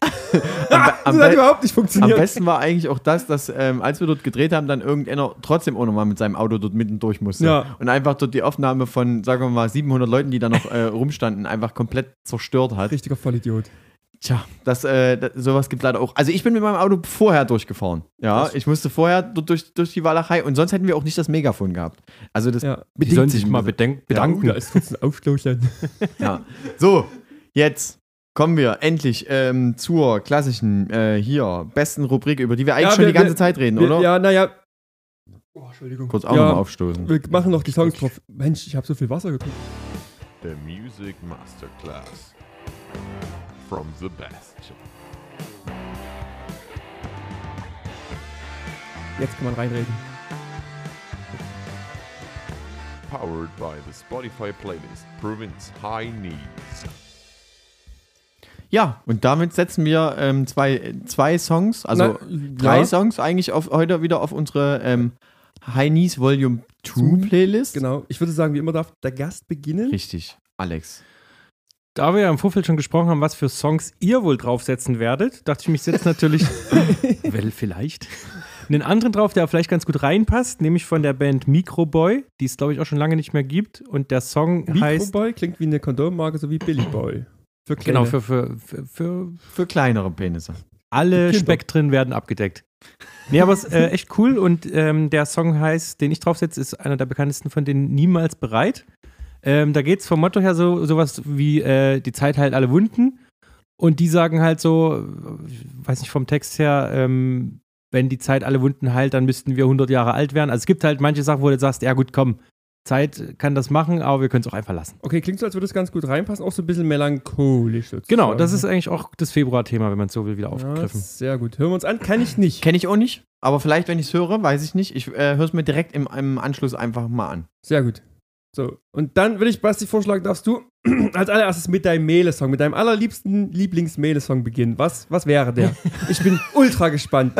das am hat be- überhaupt nicht Am funktioniert. besten war eigentlich auch das, dass ähm, als wir dort gedreht haben, dann irgendeiner trotzdem auch nochmal mit seinem Auto dort mitten durch musste. Ja. Und einfach dort die Aufnahme von, sagen wir mal, 700 Leuten, die da noch äh, rumstanden, einfach komplett zerstört hat. Richtiger Vollidiot. Tja, das, äh, das, sowas gibt leider auch. Also ich bin mit meinem Auto vorher durchgefahren. Ja, Das- ich musste vorher dort durch, durch die Walachei und sonst hätten wir auch nicht das Megafon gehabt. Also das Ja. Die sollen sich mal bedenk bedanken. Ja, da ist kurz ein Aufstoßchen. (laughs) Ja. So, jetzt kommen wir endlich ähm, zur klassischen, äh, hier, besten Rubrik, über die wir eigentlich Ja, schon wir- die ganze wir- Zeit reden, Wir- oder? Ja, naja. Oh, Entschuldigung. Kurz auch ja, nochmal aufstoßen. Wir machen noch die Songs drauf. Mensch, ich habe so viel Wasser getrunken. The Music Masterclass. From the best. Jetzt kann man reinreden. Powered by the Spotify playlist Province High Needs. Ja, und damit setzen wir ähm, zwei, zwei Songs, also Na, drei ja, Songs eigentlich auf, heute wieder auf unsere ähm, High Knees Volume 2 Playlist. Genau. Ich würde sagen, wie immer darf der Gast beginnen. Richtig, Alex. Da wir ja im Vorfeld schon gesprochen haben, was für Songs ihr wohl draufsetzen werdet, dachte ich mich jetzt natürlich, (laughs) well, vielleicht, einen anderen drauf, der vielleicht ganz gut reinpasst, nämlich von der Band Microboy, die es glaube ich auch schon lange nicht mehr gibt. Und der Song heißt, Microboy klingt wie eine Kondommarke, so wie Billy Boy. Für genau, kleine. für, für, für, für Für kleinere Penisse. alle. Spektren werden abgedeckt. Nee, aber es ist äh, echt cool und ähm, der Song heißt, den ich draufsetze, ist einer der bekanntesten von denen, Niemals bereit. Ähm, da geht es vom Motto her so sowas wie äh, die Zeit heilt alle Wunden und die sagen halt so, äh, weiß nicht vom Text her, ähm, wenn die Zeit alle Wunden heilt, dann müssten wir 100 Jahre alt werden. Also es gibt halt manche Sachen, wo du sagst, ja gut, komm, Zeit kann das machen, aber wir können es auch einfach lassen. Okay, klingt so, als würde es ganz gut reinpassen. Auch so ein bisschen melancholisch sozusagen. Genau, das ist eigentlich auch das Februar-Thema, wenn man es so will, wieder ja, aufgegriffen. sehr gut. Hören wir uns an. Kann ich nicht. Kenne ich auch nicht, aber vielleicht, wenn ich es höre, weiß ich nicht. Ich äh, höre es mir direkt im, im Anschluss einfach mal an. Sehr gut. So, und dann würde ich, Basti, vorschlagen, darfst du (clears throat) als allererstes mit deinem Mele-Song, mit deinem allerliebsten Lieblings-Mele-Song beginnen. Was, was wäre der? (laughs) Ich bin ultra gespannt.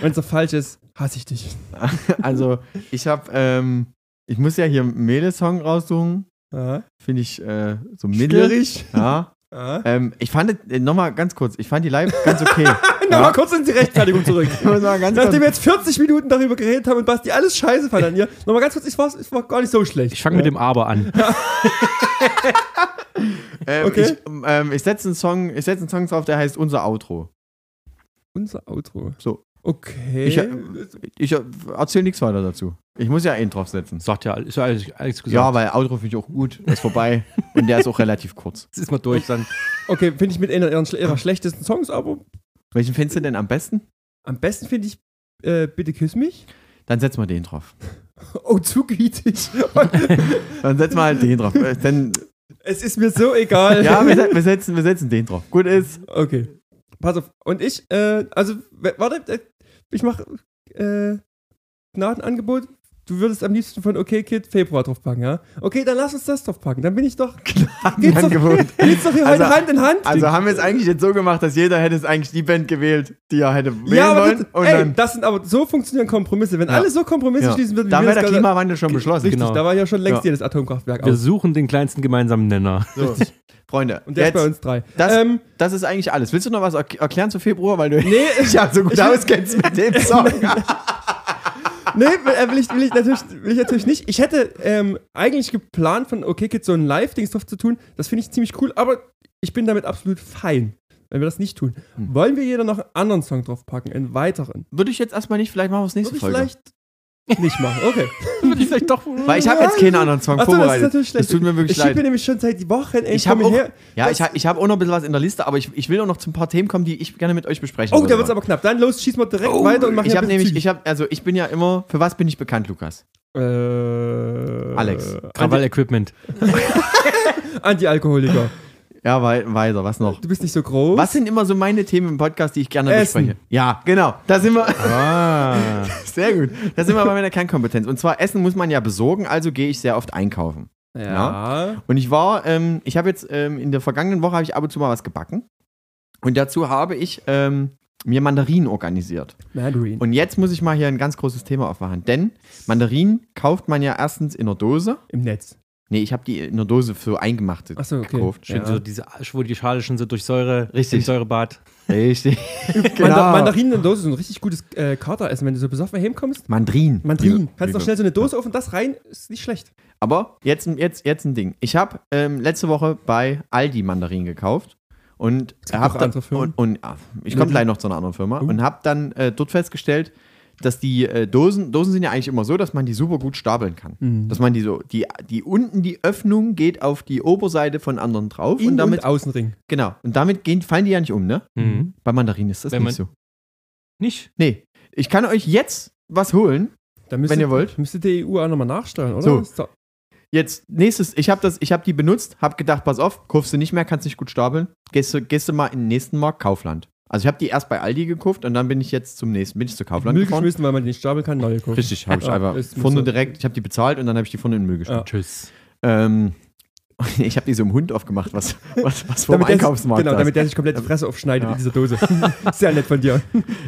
Wenn es so falsch ist, hasse ich dich. (laughs) Also, ich habe, ähm, ich muss ja hier einen Mele-Song raussuchen. Aha. Finde ich äh, so mittel. Schwierig. Ja. Ähm, ich fand, äh, nochmal ganz kurz, ich fand die live ganz okay. (laughs) Nochmal kurz in die Rechtfertigung zurück. (laughs) Nachdem kurz, wir jetzt 40 Minuten darüber geredet haben und Basti alles scheiße fand an ihr, nochmal ganz kurz, ich war, ich war gar nicht so schlecht. Ich fange mit dem Aber an. (laughs) ähm, Okay. ich, ähm, ich setze einen Song, ich setze einen Song drauf, der heißt Unser Outro. Unser Outro. So. Okay. Ich, ich erzähle nichts weiter dazu. Ich muss ja einen draufsetzen. Sagt ja, ist ja alles, alles gesagt. Ja, weil Outro finde ich auch gut. Ist vorbei. (laughs) Und der ist auch relativ kurz. Jetzt ist mal durch dann. okay, finde ich mit einer ihrer, ihrer schlechtesten Songs, aber Welchen findest du denn am besten? am besten finde ich äh, Bitte küss mich. Dann setzen wir den drauf. (laughs) Oh, zu gütig. (laughs) Dann setzen wir halt den drauf. Äh, Dann, es ist mir so egal. ja, wir, wir, setzen, wir setzen den drauf. Gut ist. Okay. Pass auf. Und ich, äh, also, warte, äh, ich mache äh, Gnadenangebot. Du würdest am liebsten von Okay Kid Februar draufpacken, ja? Okay, dann lass uns das draufpacken. Dann bin ich doch. (laughs) Geht's doch, Angebot. geht's doch hier Also- heute Hand in Hand? Also haben wir es eigentlich jetzt so gemacht, dass jeder hätte es eigentlich die Band gewählt, die er hätte wählen ja, aber wollen. das, und ey, dann, das sind aber so funktionieren Kompromisse. Wenn Ja. alle so Kompromisse ja. schließen würden, wie da wir wäre der Klimawandel schon beschlossen. Richtig, Genau. da war ja schon längst Ja. jedes Atomkraftwerk Wir aus. suchen den kleinsten gemeinsamen Nenner. So. Freunde, Und der ist jetzt, bei uns drei. das, ähm, das ist eigentlich alles. Willst du noch was er erklären zu Februar, weil du nee, (laughs) dich ja so gut auskennst mit dem (laughs) Song? Nee, will, äh, will, ich, will, ich natürlich, will ich natürlich nicht. Ich hätte ähm, eigentlich geplant, von OK Kids so ein Live-Dings drauf zu tun. Das finde ich ziemlich cool, aber ich bin damit absolut fein, wenn wir das nicht tun. Hm. Wollen wir jeder noch einen anderen Song draufpacken, einen weiteren? Würde ich jetzt erstmal nicht, vielleicht machen wir es nächste Würde Folge. vielleicht nicht machen. Okay. (laughs) Würde ich vielleicht doch. Weil ich habe jetzt keinen anderen Song Achso, das ist vorbereitet. natürlich schlecht. Das tut mir wirklich ich schiebe leid. mir nämlich schon seit Wochen ey, Ich komm habe auch, her. ja, ich, ha- ich habe auch noch ein bisschen was in der Liste, aber ich, ich will auch noch zu ein paar Themen kommen, die ich gerne mit euch besprechen Oh, würde. da wird's aber knapp. Dann los, schieß mal direkt Oh, weiter und mach ich ja habe bitte nämlich, ich habe, also ich bin ja immer, für was bin ich bekannt, Lukas? Äh, Alex. Anti Krawall-Equipment. (laughs) (laughs) Anti-Alkoholiker. Ja, wei weiter, was noch? Du bist nicht so groß. Was sind immer so meine Themen im Podcast, die ich gerne Essen. bespreche? Ja, genau. Da sind wir. Ah. (laughs) Sehr gut. Da sind wir bei meiner Kernkompetenz. Und zwar, Essen muss man ja besorgen, also gehe ich sehr oft einkaufen. Ja. Und ich war, ähm, ich habe jetzt ähm, in der vergangenen Woche habe ich ab und zu mal was gebacken. Und dazu habe ich ähm, mir Mandarinen organisiert. Mandarin. Und jetzt muss ich mal hier ein ganz großes Thema aufmachen. Denn Mandarinen kauft man ja erstens in der Dose. Im Netz. Nee, ich habe die in der Dose für Eingemachte Ach so, okay. gekauft. Schön Ja. so diese, wo die Schale schon so durch Säure, Richtig. im Säurebad. Richtig. (laughs) Manda Mandarinen in der Dose ist ein richtig gutes äh, Kateressen, wenn du so besoffen heimkommst. Mandarin. Mandarinen. Kannst doch schnell so eine Dose auf und das rein, ist nicht schlecht. Aber jetzt, jetzt, jetzt ein Ding. Ich habe ähm, letzte Woche bei Aldi Mandarinen gekauft. Und gibt hab dann, Firmen. und, und ah, ich komme gleich noch zu einer anderen Firma Uh. und habe dann äh, dort festgestellt, dass die äh, Dosen, Dosen sind ja eigentlich immer so, dass man die super gut stapeln kann. Mhm. Dass man die so, die, die unten die Öffnung geht auf die Oberseite von anderen drauf Innen und damit, und Außenring. genau, und damit gehen, fallen die ja nicht um, ne? Mhm. Bei Mandarinen ist das Wenn nicht so. Nicht? Nee, ich kann euch jetzt was holen. Da müsste, Wenn ihr wollt. Müsste die EU auch nochmal nachstellen, oder? So. Jetzt nächstes, ich habe habe die benutzt, habe gedacht, pass auf, kaufst du nicht mehr, kannst nicht gut stapeln. Gehst du, gehst du mal in den nächsten Markt Kaufland. Also ich habe die erst bei Aldi gekauft und dann bin ich jetzt zum nächsten, bin ich zu Kaufland Müll gefahren. geschmissen, weil man die nicht stapeln kann, neue kaufen. Richtig, habe ich Ja, einfach ist- so. direkt, ich habe die bezahlt und dann habe ich die vorne in den Müll geschmissen. Ja. Tschüss. Ähm, (laughs) ich habe die so im Hund aufgemacht, was, was, was vor dem Einkaufsmarkt genau, da damit ist. der sich komplett die Fresse aufschneidet Ja. in dieser Dose. (laughs) Sehr nett von dir.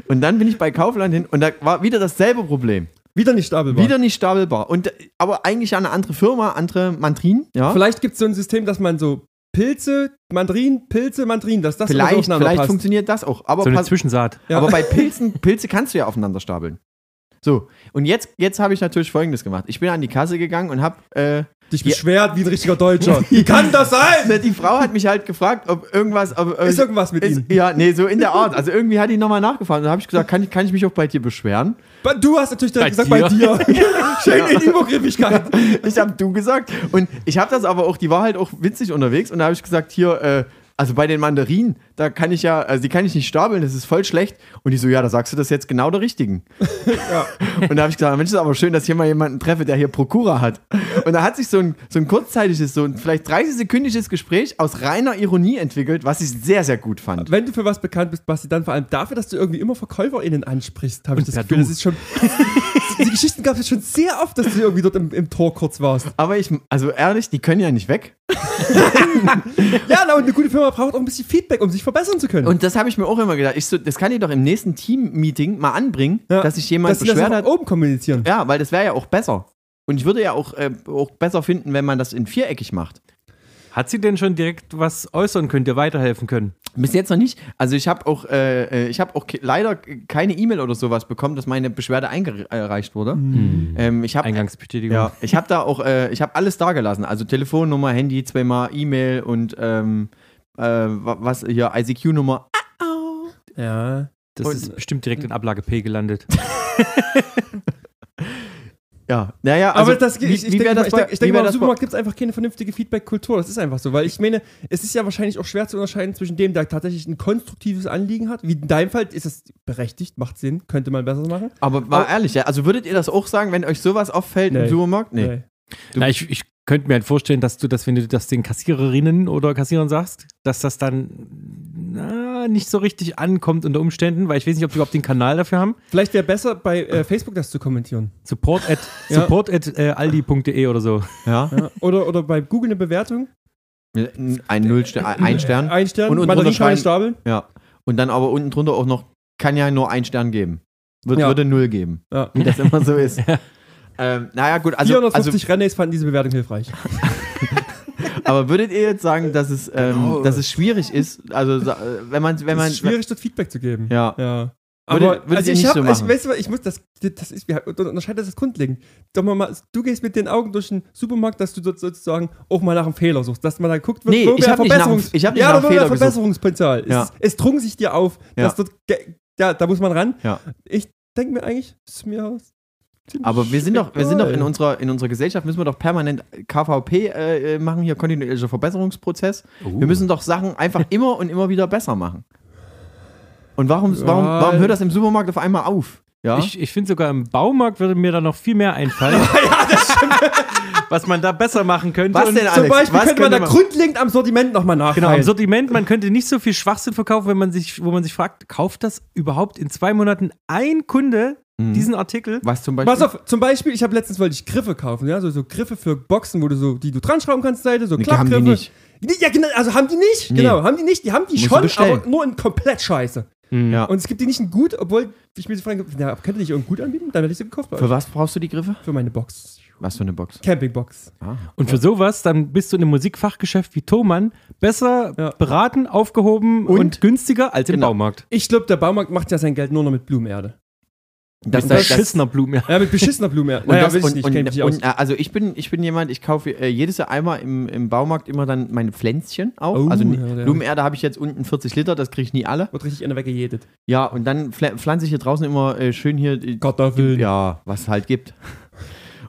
Und dann bin ich bei Kaufland hin und da war wieder dasselbe Problem. Wieder nicht stapelbar. Wieder nicht stapelbar. Und, aber eigentlich eine andere Firma, andere Mantrin, ja. Vielleicht gibt es so ein System, dass man so Pilze, Mandarinen, Pilze, Mandarinen, dass das immer so Vielleicht, aufeinander vielleicht passt. funktioniert das auch. Aber So eine pass, Zwischensaat. Ja. Aber bei Pilzen, Pilze kannst du ja aufeinander stapeln. So, und jetzt, jetzt habe ich natürlich folgendes gemacht. Ich bin an die Kasse gegangen und habe, äh, Dich Ja. beschwert wie ein richtiger Deutscher. (laughs) Wie kann das sein? ne, die Frau hat mich halt gefragt, ob irgendwas, ob, Ist irgendwas mit ist, Ihnen? Ja, nee, so in der Art. Also irgendwie hat die nochmal nachgefragt. Und da habe ich gesagt, kann ich, kann ich mich auch bei dir beschweren? Du hast natürlich Bei gesagt, bei dir. (laughs) Schön in Übergriffigkeit. (laughs) Ich habe du gesagt. Und ich habe das aber auch, die war halt auch witzig unterwegs. Und da habe ich gesagt, hier, äh, also bei den Mandarinen, da kann ich ja, also die kann ich nicht stapeln, das ist voll schlecht. Und die so, ja, da sagst du das jetzt genau der Richtigen. (laughs) Ja. (laughs) Und da habe ich gesagt, Mensch, ist aber schön, dass ich hier mal jemanden treffe, der hier Prokura hat. Und da hat sich so ein, so ein kurzzeitiges, so ein vielleicht 30-sekündiges Gespräch aus reiner Ironie entwickelt, was ich sehr, sehr gut fand. Wenn du für was bekannt bist, Basti, dann vor allem dafür, dass du irgendwie immer VerkäuferInnen ansprichst, habe ich das Gefühl. Du. Das ist schon. (laughs) die Geschichten gab es schon sehr oft, dass du irgendwie dort im, im Tor kurz warst. Aber ich, also ehrlich, die können ja nicht weg. Ja, und eine gute Firma braucht auch ein bisschen Feedback, um sich verbessern zu können. Und das habe ich mir auch immer gedacht. Ich so, das kann ich doch im nächsten Team-Meeting mal anbringen, Ja, dass sich jemand dass sie das beschwert nach hat. oben kommunizieren. Ja, weil das wäre ja auch besser. Und ich würde ja auch, äh, auch besser finden, wenn man das in viereckig macht. Hat sie denn schon direkt was äußern können, dir weiterhelfen können? Bis jetzt noch nicht. Also ich habe auch, äh, äh, ich habe auch leider keine E-Mail oder sowas bekommen, dass meine Beschwerde eingereicht wurde. Ähm, ich habe Eingangsbestätigung. ja, ich habe da auch, äh, ich habe alles da gelassen. Also Telefonnummer, Handy, zweimal E-Mail und ähm, äh, wa- was hier ICQ-Nummer. Ja. Das Und- ist bestimmt direkt in Ablage P gelandet. (laughs) Ja, naja, also aber das, wie, ich, ich wie denke, das ich bei, ich denke mal, im das Supermarkt gibt es einfach keine vernünftige Feedback-Kultur. Das ist einfach so, weil ich meine, es ist ja wahrscheinlich auch schwer zu unterscheiden zwischen dem, der tatsächlich ein konstruktives Anliegen hat. Wie in deinem Fall ist es berechtigt, macht Sinn, könnte man besser machen. aber mal Aber- ehrlich, ja, also würdet ihr das auch sagen, wenn euch sowas auffällt im Nee. Supermarkt? Nee. Nee. Na, ich, ich könnte mir halt vorstellen, dass du das, wenn du das den Kassiererinnen oder Kassierern sagst, dass das dann na, nicht so richtig ankommt unter Umständen, weil ich weiß nicht, ob die überhaupt den Kanal dafür haben. Vielleicht wäre besser, bei äh, Facebook das zu kommentieren. Support at, (laughs) Ja. support at äh, aldi.de oder so. Ja. Ja. Oder, oder bei Google eine Bewertung. Ein Nullstern, ein Stern. Ein Stern. Und unten Mandarin drunter keine schreiben- Stapeln. Ja. Und dann aber unten drunter auch noch, kann ja nur ein Stern geben. Wird, Ja. Würde null geben. Ja. Wie das immer so (laughs) ist. Ähm, naja, gut, also, also 450 Rennes fanden diese Bewertung hilfreich. (laughs) aber würdet ihr jetzt sagen, dass es, ähm, Genau. dass es schwierig ist, also wenn man, wenn man, es ist schwierig, dort Feedback zu geben. Ja. ja. Würdet- Aber würdet also ich hab, so ich, du, was, ich muss das, das ist, wir unterscheidet das grundlegend. Doch mal, mal, du gehst mit den Augen durch den Supermarkt, dass du dort sozusagen auch mal nach einem Fehler suchst, dass man dann guckt, Nee, wo ich wäre hab nicht nach Verbesserungs- ich hab nicht ja, nach da Fehler. Verbesserungspotenzial. Ja. Es, es drung sich dir auf, Ja. dass dort, ge- ja, da muss man ran. Ja. Ich denke mir eigentlich, ist mir aber wir sind doch, wir sind doch in unserer, in unserer Gesellschaft müssen wir doch permanent KVP äh, machen, hier kontinuierlicher Verbesserungsprozess. Uh. Wir müssen doch Sachen einfach (laughs) immer und immer wieder besser machen. Und warum, Ja. warum, warum hört das im Supermarkt auf einmal auf? Ja. Ich, ich finde sogar im Baumarkt würde mir da noch viel mehr einfallen. (laughs) (laughs) Was man da besser machen könnte. Was denn, Zum Alex, Beispiel was könnte man da man- grundlegend am Sortiment nochmal Genau, nachfeilen. im Sortiment, man könnte nicht so viel Schwachsinn verkaufen, wenn man sich, wo man sich fragt, kauft das überhaupt in zwei Monaten ein Kunde Mhm. diesen Artikel? Was zum Beispiel? Pass auf, zum Beispiel, ich habe letztens wollte ich Griffe kaufen, ja, so, so Griffe für Boxen, wo du so, die du dran schrauben kannst, Seite, so Nee, haben die Klappgriffe. nicht. Ja, genau, also haben die nicht, Nee. genau, haben die nicht, die haben die Musst schon, aber nur in komplett scheiße. Hm. Ja. Und es gibt die nicht in gut, obwohl ich mir so frage, ja, könnt ihr nicht irgend gut anbieten? Dann hätte ich sie gekauft Für was brauchst du die Griffe? Für meine Box. Was für eine Box? Campingbox. Ah. Und für sowas, dann bist du in einem Musikfachgeschäft wie Thomann besser Ja. beraten, aufgehoben und, Und? günstiger als im Genau. Baumarkt. Ich glaube, der Baumarkt macht ja sein Geld nur noch mit Blumenerde. Das, das, beschissener Blumen. Ja, mit beschissener Blumenerde. und Naja, das, weiß ich und, nicht, und, aus. und, äh, also ich bin, ich bin jemand, ich kaufe äh, jedes Jahr einmal im, im Baumarkt immer dann meine Pflänzchen auch. Oh, also ja, ja. Blumenerde habe ich jetzt unten 40 Liter, das kriege ich nie alle. Wird richtig einer weggejedet. Ja, und dann pfl- pflanze ich hier draußen immer äh, schön hier äh, Kartoffeln. Ja, was es halt gibt.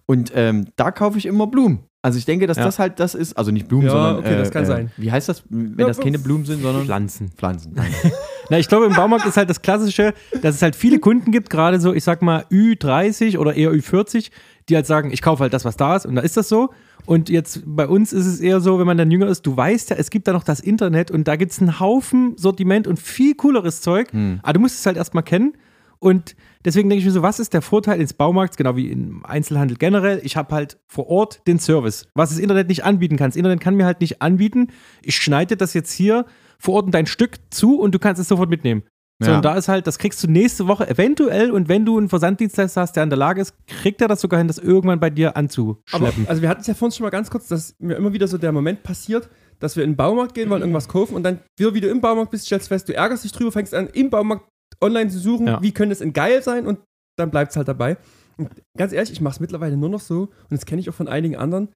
Und ähm, da kaufe ich immer Blumen. Also ich denke, dass Ja. das halt das ist. Also nicht Blumen, Ja, sondern. okay, das kann äh, sein. Wie heißt das, wenn Ja, das keine Blumen sind, sondern Pflanzen. Pflanzen? (laughs) Na, ich glaube, im Baumarkt ist halt das Klassische, dass es halt viele Kunden gibt, gerade so, ich sag mal, Ü30 oder eher Ü40, die halt sagen, ich kaufe halt das, was da ist und da ist das so. Und jetzt bei uns ist es eher so, wenn man dann jünger ist, du weißt ja, es gibt da noch das Internet und da gibt es einen Haufen Sortiment und viel cooleres Zeug. Aber du musst es halt erstmal kennen. Und deswegen denke ich mir so, was ist der Vorteil ins Baumarkt, genau wie im Einzelhandel generell? Ich habe halt vor Ort den Service, was das Internet nicht anbieten kann. Das Internet kann mir halt nicht anbieten. Ich schneide das jetzt hier vor Ort in dein Stück zu und du kannst es sofort mitnehmen. So, Ja. und da ist halt, das kriegst du nächste Woche eventuell und wenn du einen Versanddienstleister hast, der in der Lage ist, kriegt er das sogar hin, das irgendwann bei dir Aber, anzuschleppen. also wir hatten es ja vorhin schon mal ganz kurz, dass mir immer wieder so der Moment passiert, dass wir in den Baumarkt gehen, wollen irgendwas kaufen und dann wieder, wie du im Baumarkt bist, stellst fest, du ärgerst dich drüber, fängst an, im Baumarkt online zu suchen, Ja. wie könnte es denn geil sein und dann bleibt es halt dabei. Und ganz ehrlich, ich mache es mittlerweile nur noch so und das kenne ich auch von einigen anderen,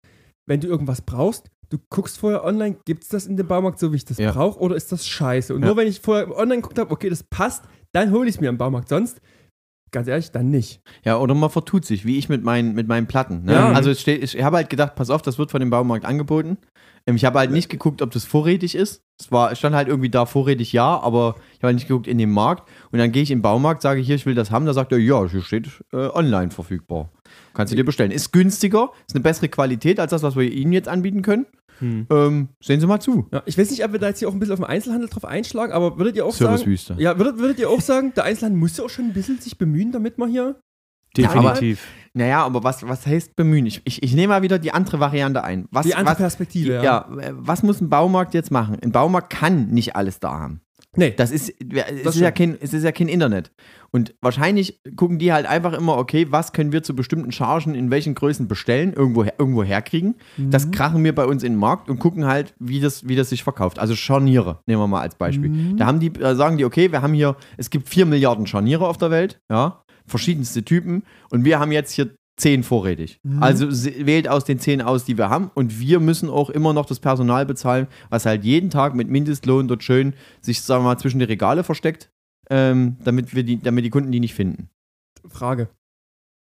wenn du irgendwas brauchst, du guckst vorher online, gibt es das in dem Baumarkt so, wie ich das Ja. brauche oder ist das scheiße? Und Ja. nur wenn ich vorher online geguckt habe, okay, das passt, dann hole ich es mir im Baumarkt, sonst, ganz ehrlich, dann nicht. Ja, oder man vertut sich, wie ich mit meinen, mit meinen Platten. Ne? Ja. Also steht, ich habe halt gedacht, pass auf, das wird von dem Baumarkt angeboten. Ähm, ich habe halt nicht geguckt, ob das vorrätig ist. Es war, stand halt irgendwie da vorrätig ja, aber ich habe halt nicht geguckt in den Markt. Und dann gehe ich in den Baumarkt, sage hier, ich will das haben. Da sagt er, ja, hier steht äh, online verfügbar. Kannst du dir bestellen. Ist günstiger, ist eine bessere Qualität als das, was wir Ihnen jetzt anbieten können. Hm. Ähm, sehen Sie mal zu. Ja, ich weiß nicht, ob wir da jetzt hier auch ein bisschen auf den Einzelhandel drauf einschlagen, aber würdet ihr auch sagen, Servicewüste. Ja, würdet, würdet ihr auch sagen, der Einzelhandel muss ja auch schon ein bisschen sich bemühen, damit man hier. Definitiv. Naja, aber was, was heißt bemühen? Ich, ich, ich nehme mal wieder die andere Variante ein. Was, Die andere was, Perspektive, ja. ja. äh, was muss ein Baumarkt jetzt machen? Ein Baumarkt kann nicht alles da haben. Nee, Das ist, es, Das ist ja kein, es ist ja kein Internet. Und wahrscheinlich gucken die halt einfach immer, okay, was können wir zu bestimmten Chargen in welchen Größen bestellen, irgendwo, irgendwo herkriegen. Mhm. Das krachen wir bei uns in den Markt und gucken halt, wie das, wie das sich verkauft. Also Scharniere, nehmen wir mal als Beispiel. Mhm. Da haben die, äh, sagen die, okay, wir haben hier, es gibt vier Milliarden Scharniere auf der Welt, ja, verschiedenste Typen. Und wir haben jetzt hier zehn vorrätig. Mhm. Also wählt aus den zehn aus, die wir haben. Und wir müssen auch immer noch das Personal bezahlen, was halt jeden Tag mit Mindestlohn dort schön sich, sagen wir mal, zwischen die Regale versteckt, ähm, damit, wir die, damit die Kunden die nicht finden. Frage.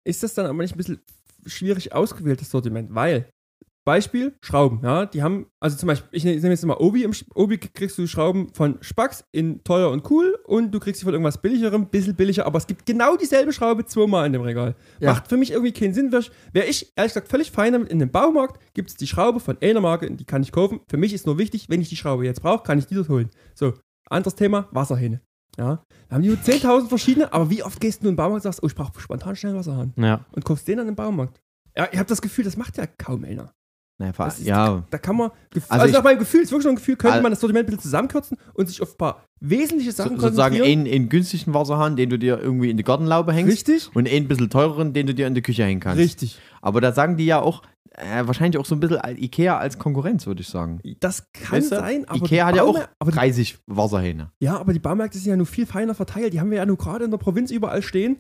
Ist das dann aber nicht ein bisschen schwierig ausgewähltes Sortiment? Weil, Beispiel, Schrauben, ja, die haben, also zum Beispiel, ich nehme jetzt mal Obi, im Obi kriegst du Schrauben von Spax in teuer und cool und du kriegst sie von irgendwas billigerem, bisschen billiger, aber es gibt genau dieselbe Schraube zweimal in dem Regal. Ja. Macht für mich irgendwie keinen Sinn. Wäre ich, ehrlich gesagt, völlig fein damit, in dem Baumarkt gibt es die Schraube von einer Marke, die kann ich kaufen. Für mich ist nur wichtig, wenn ich die Schraube jetzt brauche, kann ich die dort holen. So, anderes Thema, Wasserhähne. Ja, da haben die nur 10.000 verschiedene, aber wie oft gehst du in den Baumarkt und sagst, oh, ich brauche spontan schnell einen Wasserhahn Ja. und kaufst den an den Baumarkt? Ja, ich habe das Gefühl, das macht ja kaum einer. Naja, Das ist- ja, Da kann man, Also also, ich- nach meinem Gefühl, ist wirklich noch ein Gefühl, könnte man das Sortiment ein bisschen zusammenkürzen und sich auf ein paar wesentliche so, Sachen sozusagen konzentrieren. einen, einen günstigen Wasserhahn, den du dir irgendwie in die Gartenlaube hängst. Richtig? Und einen bisschen teureren, den du dir in die Küche hängen kannst. Richtig. Aber da sagen die ja auch, äh, wahrscheinlich auch so ein bisschen Ikea als Konkurrenz, würde ich sagen. Das kann Weißt du? sein, aber Ikea hat ja auch die, 30 Wasserhähne. Ja, aber die Baumärkte sind ja nur viel feiner verteilt. Die haben wir ja nur gerade in der Provinz überall stehen.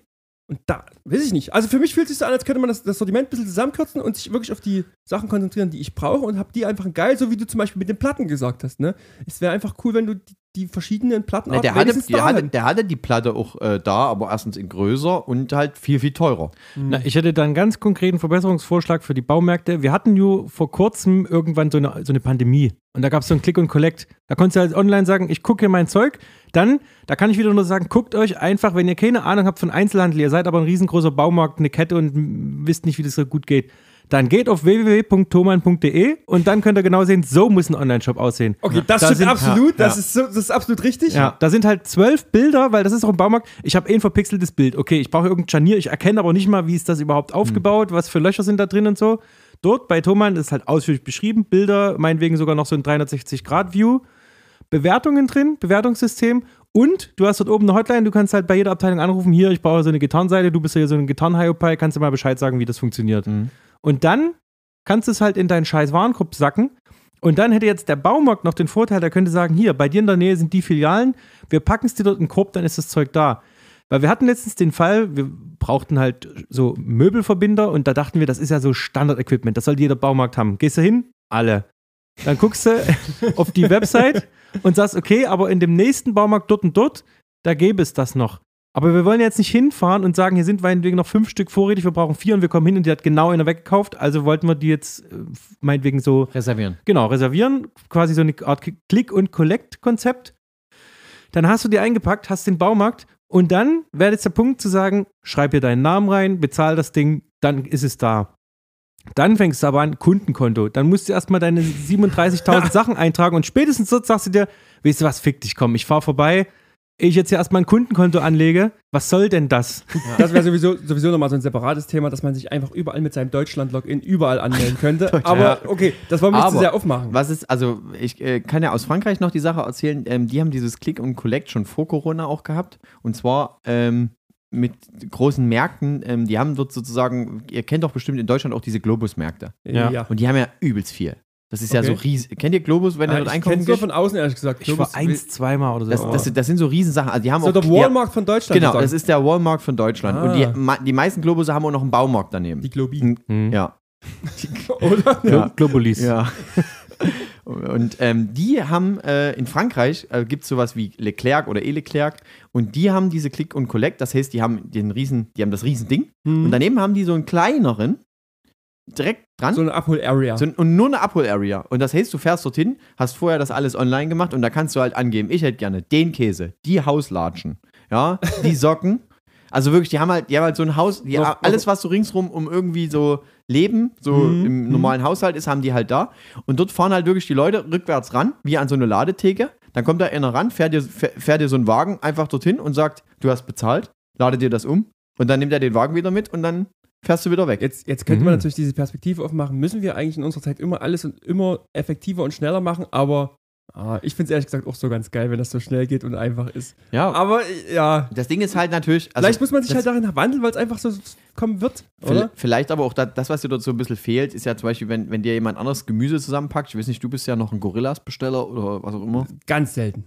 Und da, weiß ich nicht. Also für mich fühlt es sich so an, als könnte man das, das Sortiment ein bisschen zusammenkürzen und sich wirklich auf die Sachen konzentrieren, die ich brauche und hab die einfach geil, so wie du zum Beispiel mit den Platten gesagt hast. Ne? Es wäre einfach cool, wenn du die, die verschiedenen Platten Ne, der, hatte, der, hatte, der hatte die Platte auch äh, da, aber erstens in größer und halt viel, viel teurer. Na, ich hätte da einen ganz konkreten Verbesserungsvorschlag für die Baumärkte. Wir hatten ju vor kurzem irgendwann so eine, so eine Pandemie. Und da gab es so ein Click und Collect. Da konntest du halt online sagen, ich gucke hier mein Zeug. Dann, da kann ich wieder nur sagen, guckt euch einfach, wenn ihr keine Ahnung habt von Einzelhandel, ihr seid aber ein riesengroßer Baumarkt, eine Kette und wisst nicht, wie das so gut geht. Dann geht auf www.thomann.de und dann könnt ihr genau sehen, so muss ein Online-Shop aussehen. Okay, das Da stimmt sind- absolut. ja. Das, ist so, das ist absolut richtig. Ja, da sind halt zwölf Bilder, weil das ist auch im Baumarkt. Ich habe ein verpixeltes Bild. Okay, ich brauche irgendein Scharnier. Ich erkenne aber nicht mal, wie ist das überhaupt aufgebaut, was für Löcher sind da drin und so. Dort bei Thomann ist halt ausführlich beschrieben. Bilder, meinetwegen sogar noch so ein 360-Grad-View. Bewertungen drin, Bewertungssystem. Und du hast dort oben eine Hotline. Du kannst halt bei jeder Abteilung anrufen. Hier, ich brauche so eine Gitarrenseite. Du bist ja hier so ein Gitarren-Hiopai. Kannst du mal Bescheid sagen, wie das funktioniert. Und dann kannst du es halt in deinen scheiß Warenkorb sacken. Und dann hätte jetzt der Baumarkt noch den Vorteil, der könnte sagen, hier, bei dir in der Nähe sind die Filialen, wir packen es dir dort in den Korb, dann ist das Zeug da. Weil wir hatten letztens den Fall, wir brauchten halt so Möbelverbinder und da dachten wir, das ist ja so Standard-Equipment, das soll jeder Baumarkt haben. Gehst du hin? Alle. Dann guckst du (laughs) auf die Website und sagst, okay, aber in dem nächsten Baumarkt dort und dort, da gäbe es das noch. Aber wir wollen jetzt nicht hinfahren und sagen, hier sind meinetwegen noch fünf Stück vorrätig, wir brauchen vier und wir kommen hin und die hat genau einer weggekauft. Also wollten wir die jetzt äh, meinetwegen so Reservieren. Genau, reservieren, quasi so eine Art Click- und Collect-Konzept. Dann hast du die eingepackt, hast den Baumarkt und dann wäre jetzt der Punkt zu sagen, schreib hier deinen Namen rein, bezahl das Ding, dann ist es da. Dann fängst du aber an, Kundenkonto. Dann musst du erstmal deine 37.000 (laughs) Sachen eintragen und spätestens dort sagst du dir, weißt du was, fick dich, komm, ich fahr vorbei, ich jetzt hier erstmal ein Kundenkonto anlege, was soll denn das? Das wäre sowieso, sowieso nochmal so ein separates Thema, dass man sich einfach überall mit seinem Deutschland-Login überall anmelden könnte. (laughs) Aber okay, das wollen wir nicht zu sehr aufmachen. Was ist, also ich äh, kann ja aus Frankreich noch die Sache erzählen, ähm, die haben dieses Click und Collect schon vor Corona auch gehabt. Und zwar ähm, mit großen Märkten, ähm, die haben dort sozusagen, ihr kennt doch bestimmt in Deutschland auch diese Globus-Märkte. Ja. Und die haben ja übelst viel. Das ist ja Okay. so riesig. Kennt ihr Globus, wenn ihr Ah, dort ich einkaufen geht? von außen, ehrlich gesagt. Ich war eins, zweimal oder so. Das, das, das sind so Riesensachen. Also die haben so auch der die- Walmart von Deutschland. Genau, das ist der Walmart von Deutschland. Und Ah. die, ma- die meisten Globusse haben auch noch einen Baumarkt daneben. die Globi. Hm. ja. (laughs) Oder? Glo Globulis. Ja. (laughs) Und ähm, die haben äh, in Frankreich äh, gibt es sowas wie Leclerc oder E-Leclerc und die haben diese Click und Collect, das heißt, die haben den riesen, die haben das Riesending Hm. und daneben haben die so einen kleineren direkt dran so eine Abhol-Area. so, und nur eine Abhol-Area. Und das heißt, du fährst dorthin, hast vorher das alles online gemacht und da kannst du halt angeben, ich hätte gerne den Käse, die Hauslatschen, ja, die (laughs) Socken. Also wirklich, die haben halt, die haben halt so ein Haus, die, Noch- alles, was so ringsrum um irgendwie so Leben, so Mhm, im mhm. normalen Haushalt ist, haben die halt da. Und dort fahren halt wirklich die Leute rückwärts ran, wie an so eine Ladetheke. Dann kommt da einer ran, fährt dir, fähr- fährt dir so ein Wagen einfach dorthin und sagt, du hast bezahlt, lade dir das um. Und dann nimmt er den Wagen wieder mit und dann fährst du wieder weg. Jetzt, jetzt könnte man Mhm. natürlich diese Perspektive aufmachen. Müssen wir eigentlich in unserer Zeit immer alles und immer effektiver und schneller machen, aber ah, ich finde es ehrlich gesagt auch so ganz geil, wenn das so schnell geht und einfach ist. Ja, Aber äh, ja, das Ding ist halt natürlich. also vielleicht muss man sich halt darin wandeln, weil es einfach so kommen wird, oder? Vielleicht aber auch da, das, was dir dort so ein bisschen fehlt, ist ja zum Beispiel, wenn, wenn dir jemand anderes Gemüse zusammenpackt, ich weiß nicht, du bist ja noch ein Gorillas-Besteller oder was auch immer, Ganz selten.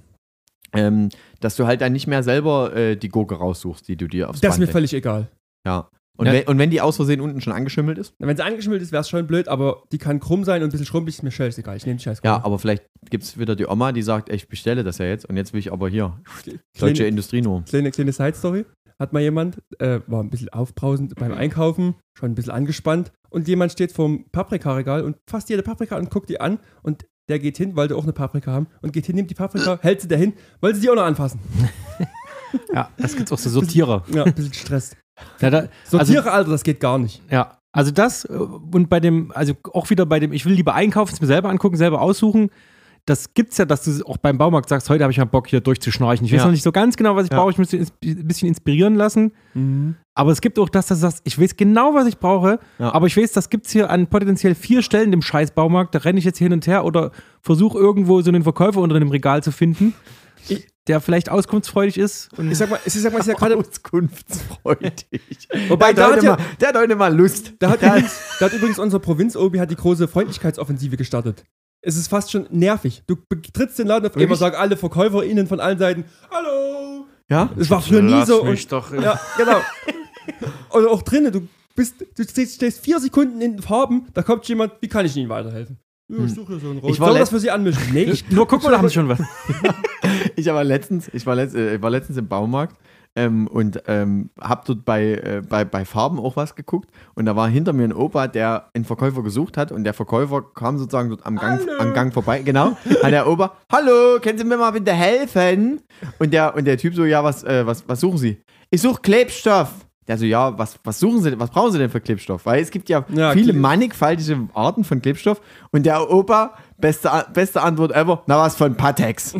ähm, dass du halt dann nicht mehr selber äh, die Gurke raussuchst, die du dir aufs Das ist mir Band völlig egal. Ja. Und, Ja. wenn, und wenn die aus Versehen unten schon angeschimmelt ist? Wenn sie angeschmiert ist, wäre es schon blöd, aber die kann krumm sein und ein bisschen schrumpelig, ist mir scheißegal. Ich nehme die scheiß Ja, aber vielleicht gibt es wieder die Oma, die sagt, ey, ich bestelle das ja jetzt und jetzt will ich aber hier deutsche Kleine, Industrienorm. kleine, kleine Side-Story. Hat mal jemand, äh, war ein bisschen aufbrausend beim Einkaufen, schon ein bisschen angespannt und jemand steht vorm Paprikaregal und fasst jede Paprika und guckt die an und der geht hin, wollte auch eine Paprika haben und geht hin, nimmt die Paprika, (laughs) hält sie dahin, wollte sie die auch noch anfassen. (laughs) Ja, das gibt's auch so Sortierer. Ja, ein bisschen Stress. Ja, da, Sortiere, Alter, das geht gar nicht. Ja, also das äh, und bei dem, also auch wieder bei dem, ich will lieber einkaufen, es mir selber angucken, selber aussuchen. Das gibt's ja, dass du auch beim Baumarkt sagst, heute habe ich mal Bock hier durchzuschnorchen. Ich weiß Ja. noch nicht so ganz genau, was ich Ja. brauche. Ich ins- ein bisschen inspirieren lassen. Aber es gibt auch das, dass du sagst, ich weiß genau, was ich brauche, Ja. aber ich weiß, das gibt's hier an potenziell vier Stellen im scheiß Baumarkt. Da renne ich jetzt hin und her oder versuche irgendwo so einen Verkäufer unter einem Regal zu finden, der vielleicht auskunftsfreudig ist. Und Ich sag mal, ich sag mal, ist ja (laughs) gerade. Auskunftsfreudig. (laughs) Wobei, der, da hat ja- mal, der hat heute mal Lust. Da hat, (laughs) übrigens, da hat übrigens unser Provinz-Obi hat die große Freundlichkeitsoffensive gestartet. Es ist fast schon nervig. Du betrittst den Laden auf einmal, sagen alle VerkäuferInnen von allen Seiten, Hallo! Ja? Es war früher nie so. mich Und, doch. ja, genau. Oder auch drinnen, du bist, du stehst, stehst vier Sekunden in den Farben, da kommt jemand, wie kann ich Ihnen weiterhelfen? Ja, ich suche hier so einen Rot. Ich war Soll das für Sie anmischen? Nee, ich, Nur guck mal, da haben sie schon was. (laughs) Ich war letztens, ich war, letzt, äh, ich war letztens im Baumarkt ähm, und ähm, hab dort bei, äh, bei, bei Farben auch was geguckt und da war hinter mir ein Opa, der einen Verkäufer gesucht hat und der Verkäufer kam sozusagen dort am Gang, am Gang vorbei, genau, hat der Opa, hallo, können Sie mir mal bitte helfen? Und der, und der Typ so, ja, was, äh, was, was suchen Sie? Ich suche Klebstoff. Der so, ja, was, was suchen Sie, was brauchen Sie denn für Klebstoff? Weil es gibt ja, Ja, viele Kle- mannigfaltige Arten von Klebstoff und der Opa, beste, beste Antwort ever, na was von (laughs) (laughs) Patex.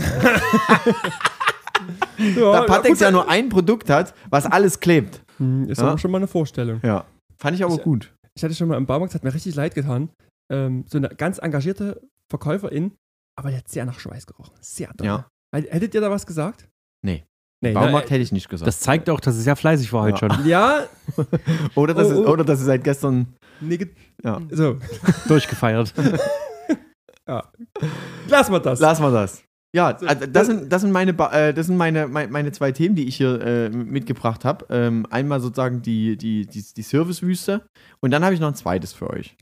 Ja, Da Patex gut, ja nur ein Produkt hat, was alles klebt. Hm, Ist Ja. aber schon mal eine Vorstellung. Ja. Fand ich aber Ich- gut. Ich hatte schon mal im Baumarkt, hat mir richtig leid getan. Ähm, so eine ganz engagierte Verkäuferin, aber die hat sehr nach Schweiß gerochen. Sehr doll. Ja. Hättet ihr da was gesagt? Nee. Nee, Baumarkt ne, hätte ich nicht gesagt. Das zeigt auch, dass es sehr fleißig war heute Ja. schon. Ja, (laughs) oder, dass Oh, es, oh. oder dass es seit gestern. nee, ge- Ja. so, (laughs) Durchgefeiert. (laughs) lassen wir das. Lassen wir das. Ja, So, also das, das- sind, das sind, meine, äh, das sind meine, meine, meine zwei Themen, die ich hier äh, mitgebracht habe. Ähm, einmal sozusagen die, die, die, die Servicewüste und dann habe ich noch ein zweites für euch.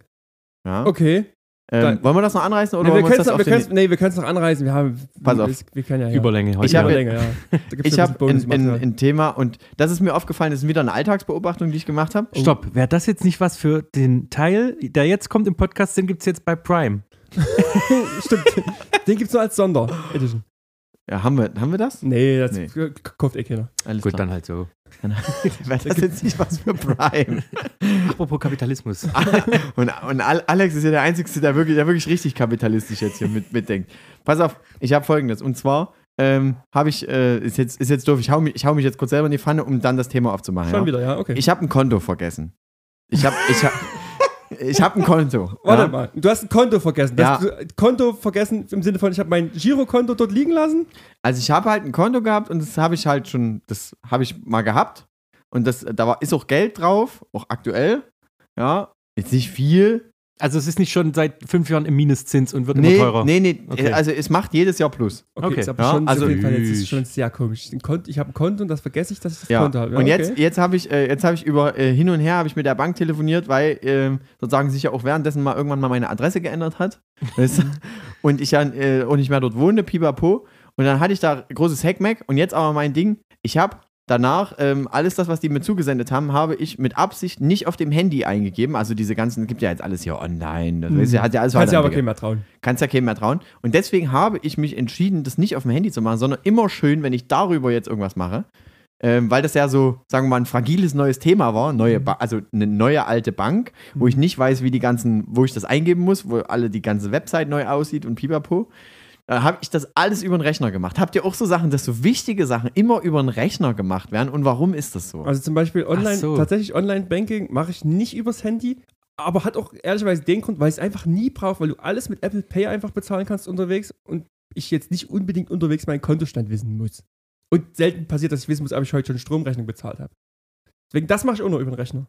Ja. Okay. Ähm, wollen wir das noch anreißen oder Nee, wir wollen wir können uns es das noch, den, nee, wir können's noch anreisen. Wir haben, Pass auf. Wir, wir können ja, ja. Überlänge heute. Ich habe- ja. (laughs) Ich habe ein ein, ein, Thema und das ist mir aufgefallen, das ist wieder eine Alltagsbeobachtung, die ich gemacht habe. Stopp, wäre das jetzt nicht was für den Teil, der jetzt kommt im Podcast, den gibt es jetzt bei Prime. (laughs) Stimmt. Den gibt es nur als Sonderedition. Ja, haben wir, haben wir das? Nee, das Nee. kauft eh keiner. Alles Gut, klar. dann halt so. (laughs) (laughs) Wäre das jetzt nicht was für Prime? (laughs) Apropos Kapitalismus. Und, und Al- Alex ist ja der Einzige, der wirklich, der wirklich richtig kapitalistisch jetzt hier mit, mitdenkt. Pass auf, ich habe folgendes. Und zwar ähm, habe ich, äh, ist, jetzt, ist jetzt doof, ich hau, mich, ich hau mich jetzt kurz selber in die Pfanne, um dann das Thema aufzumachen. Schon ja? wieder, ja, okay. Ich habe ein Konto vergessen. Ich habe ich hab, ich hab ein Konto. Warte ja? mal, du hast ein Konto vergessen. Ja. Konto vergessen im Sinne von, ich habe mein Girokonto dort liegen lassen. Also ich habe halt ein Konto gehabt und das habe ich halt schon, das habe ich mal gehabt. Und das, da war, ist auch Geld drauf, auch aktuell. Ja, jetzt nicht viel. Also es ist nicht schon seit fünf Jahren im Minuszins und wird Nee, immer teurer. nee, nee. Okay. Also es macht jedes Jahr plus. Okay, Okay. ist aber Ja, schon, also- auf jeden Fall, jetzt ist schon sehr komisch. Ich habe ein Konto und das vergesse ich, dass ich das Ja. Konto habe. Ja, und okay. jetzt, jetzt habe ich, äh, jetzt habe ich über äh, hin und her habe ich mit der Bank telefoniert, weil ähm, sozusagen sich ja auch währenddessen mal irgendwann mal meine Adresse geändert hat. (laughs) Und ich ja äh, auch nicht mehr dort wohne, pipapo. Und dann hatte ich da großes Hackmack und jetzt aber mein Ding, ich habe danach ähm, alles das, was die mir zugesendet haben, habe ich mit Absicht nicht auf dem Handy eingegeben. Also diese ganzen, gibt ja jetzt alles hier online. Das weißt du, hat ja alles Kannst ja aber keinem mehr trauen. Kannst ja keinem mehr trauen. Und deswegen habe ich mich entschieden, das nicht auf dem Handy zu machen, sondern immer schön, wenn ich darüber jetzt irgendwas mache. Ähm, weil das ja so, sagen wir mal, ein fragiles neues Thema war, neue ba also eine neue alte Bank, wo ich nicht weiß, wie die ganzen, wo ich das eingeben muss, wo alle die ganze Website neu aussieht und pipapo. Da habe ich das alles über den Rechner gemacht. Habt ihr auch so Sachen, dass so wichtige Sachen immer über den Rechner gemacht werden? Und warum ist das so? Also zum Beispiel online, so. tatsächlich Online-Banking mache ich nicht übers Handy, aber hat auch ehrlicherweise den Grund, weil ich es einfach nie brauche, weil du alles mit Apple Pay einfach bezahlen kannst unterwegs und ich jetzt nicht unbedingt unterwegs meinen Kontostand wissen muss. Und selten passiert, dass ich wissen muss, ob ich heute schon Stromrechnung bezahlt habe. Deswegen, das mache ich auch nur über den Rechner.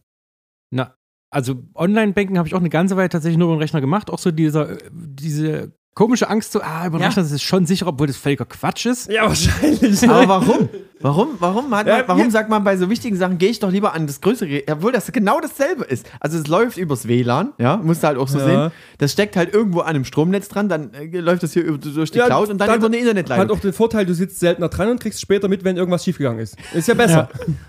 Na, also Online-Banking habe ich auch eine ganze Weile tatsächlich nur über den Rechner gemacht. Auch so dieser, äh, diese komische Angst, so, ah, über den Ja. Das ist schon sicher, obwohl das völliger Quatsch ist. Ja, wahrscheinlich. Aber warum? Warum, warum, hat man, Ja, warum sagt man bei so wichtigen Sachen, gehe ich doch lieber an das größere, obwohl das genau dasselbe ist. Also es läuft übers WLAN, ja, musst du halt auch so Ja. sehen. Das steckt halt irgendwo an einem Stromnetz dran, dann äh, läuft das hier über, durch die Ja, Cloud und dann, dann über eine Hat Internetleitung. auch den Vorteil, du sitzt seltener dran und kriegst später mit, wenn irgendwas schiefgegangen ist. Ist ja besser.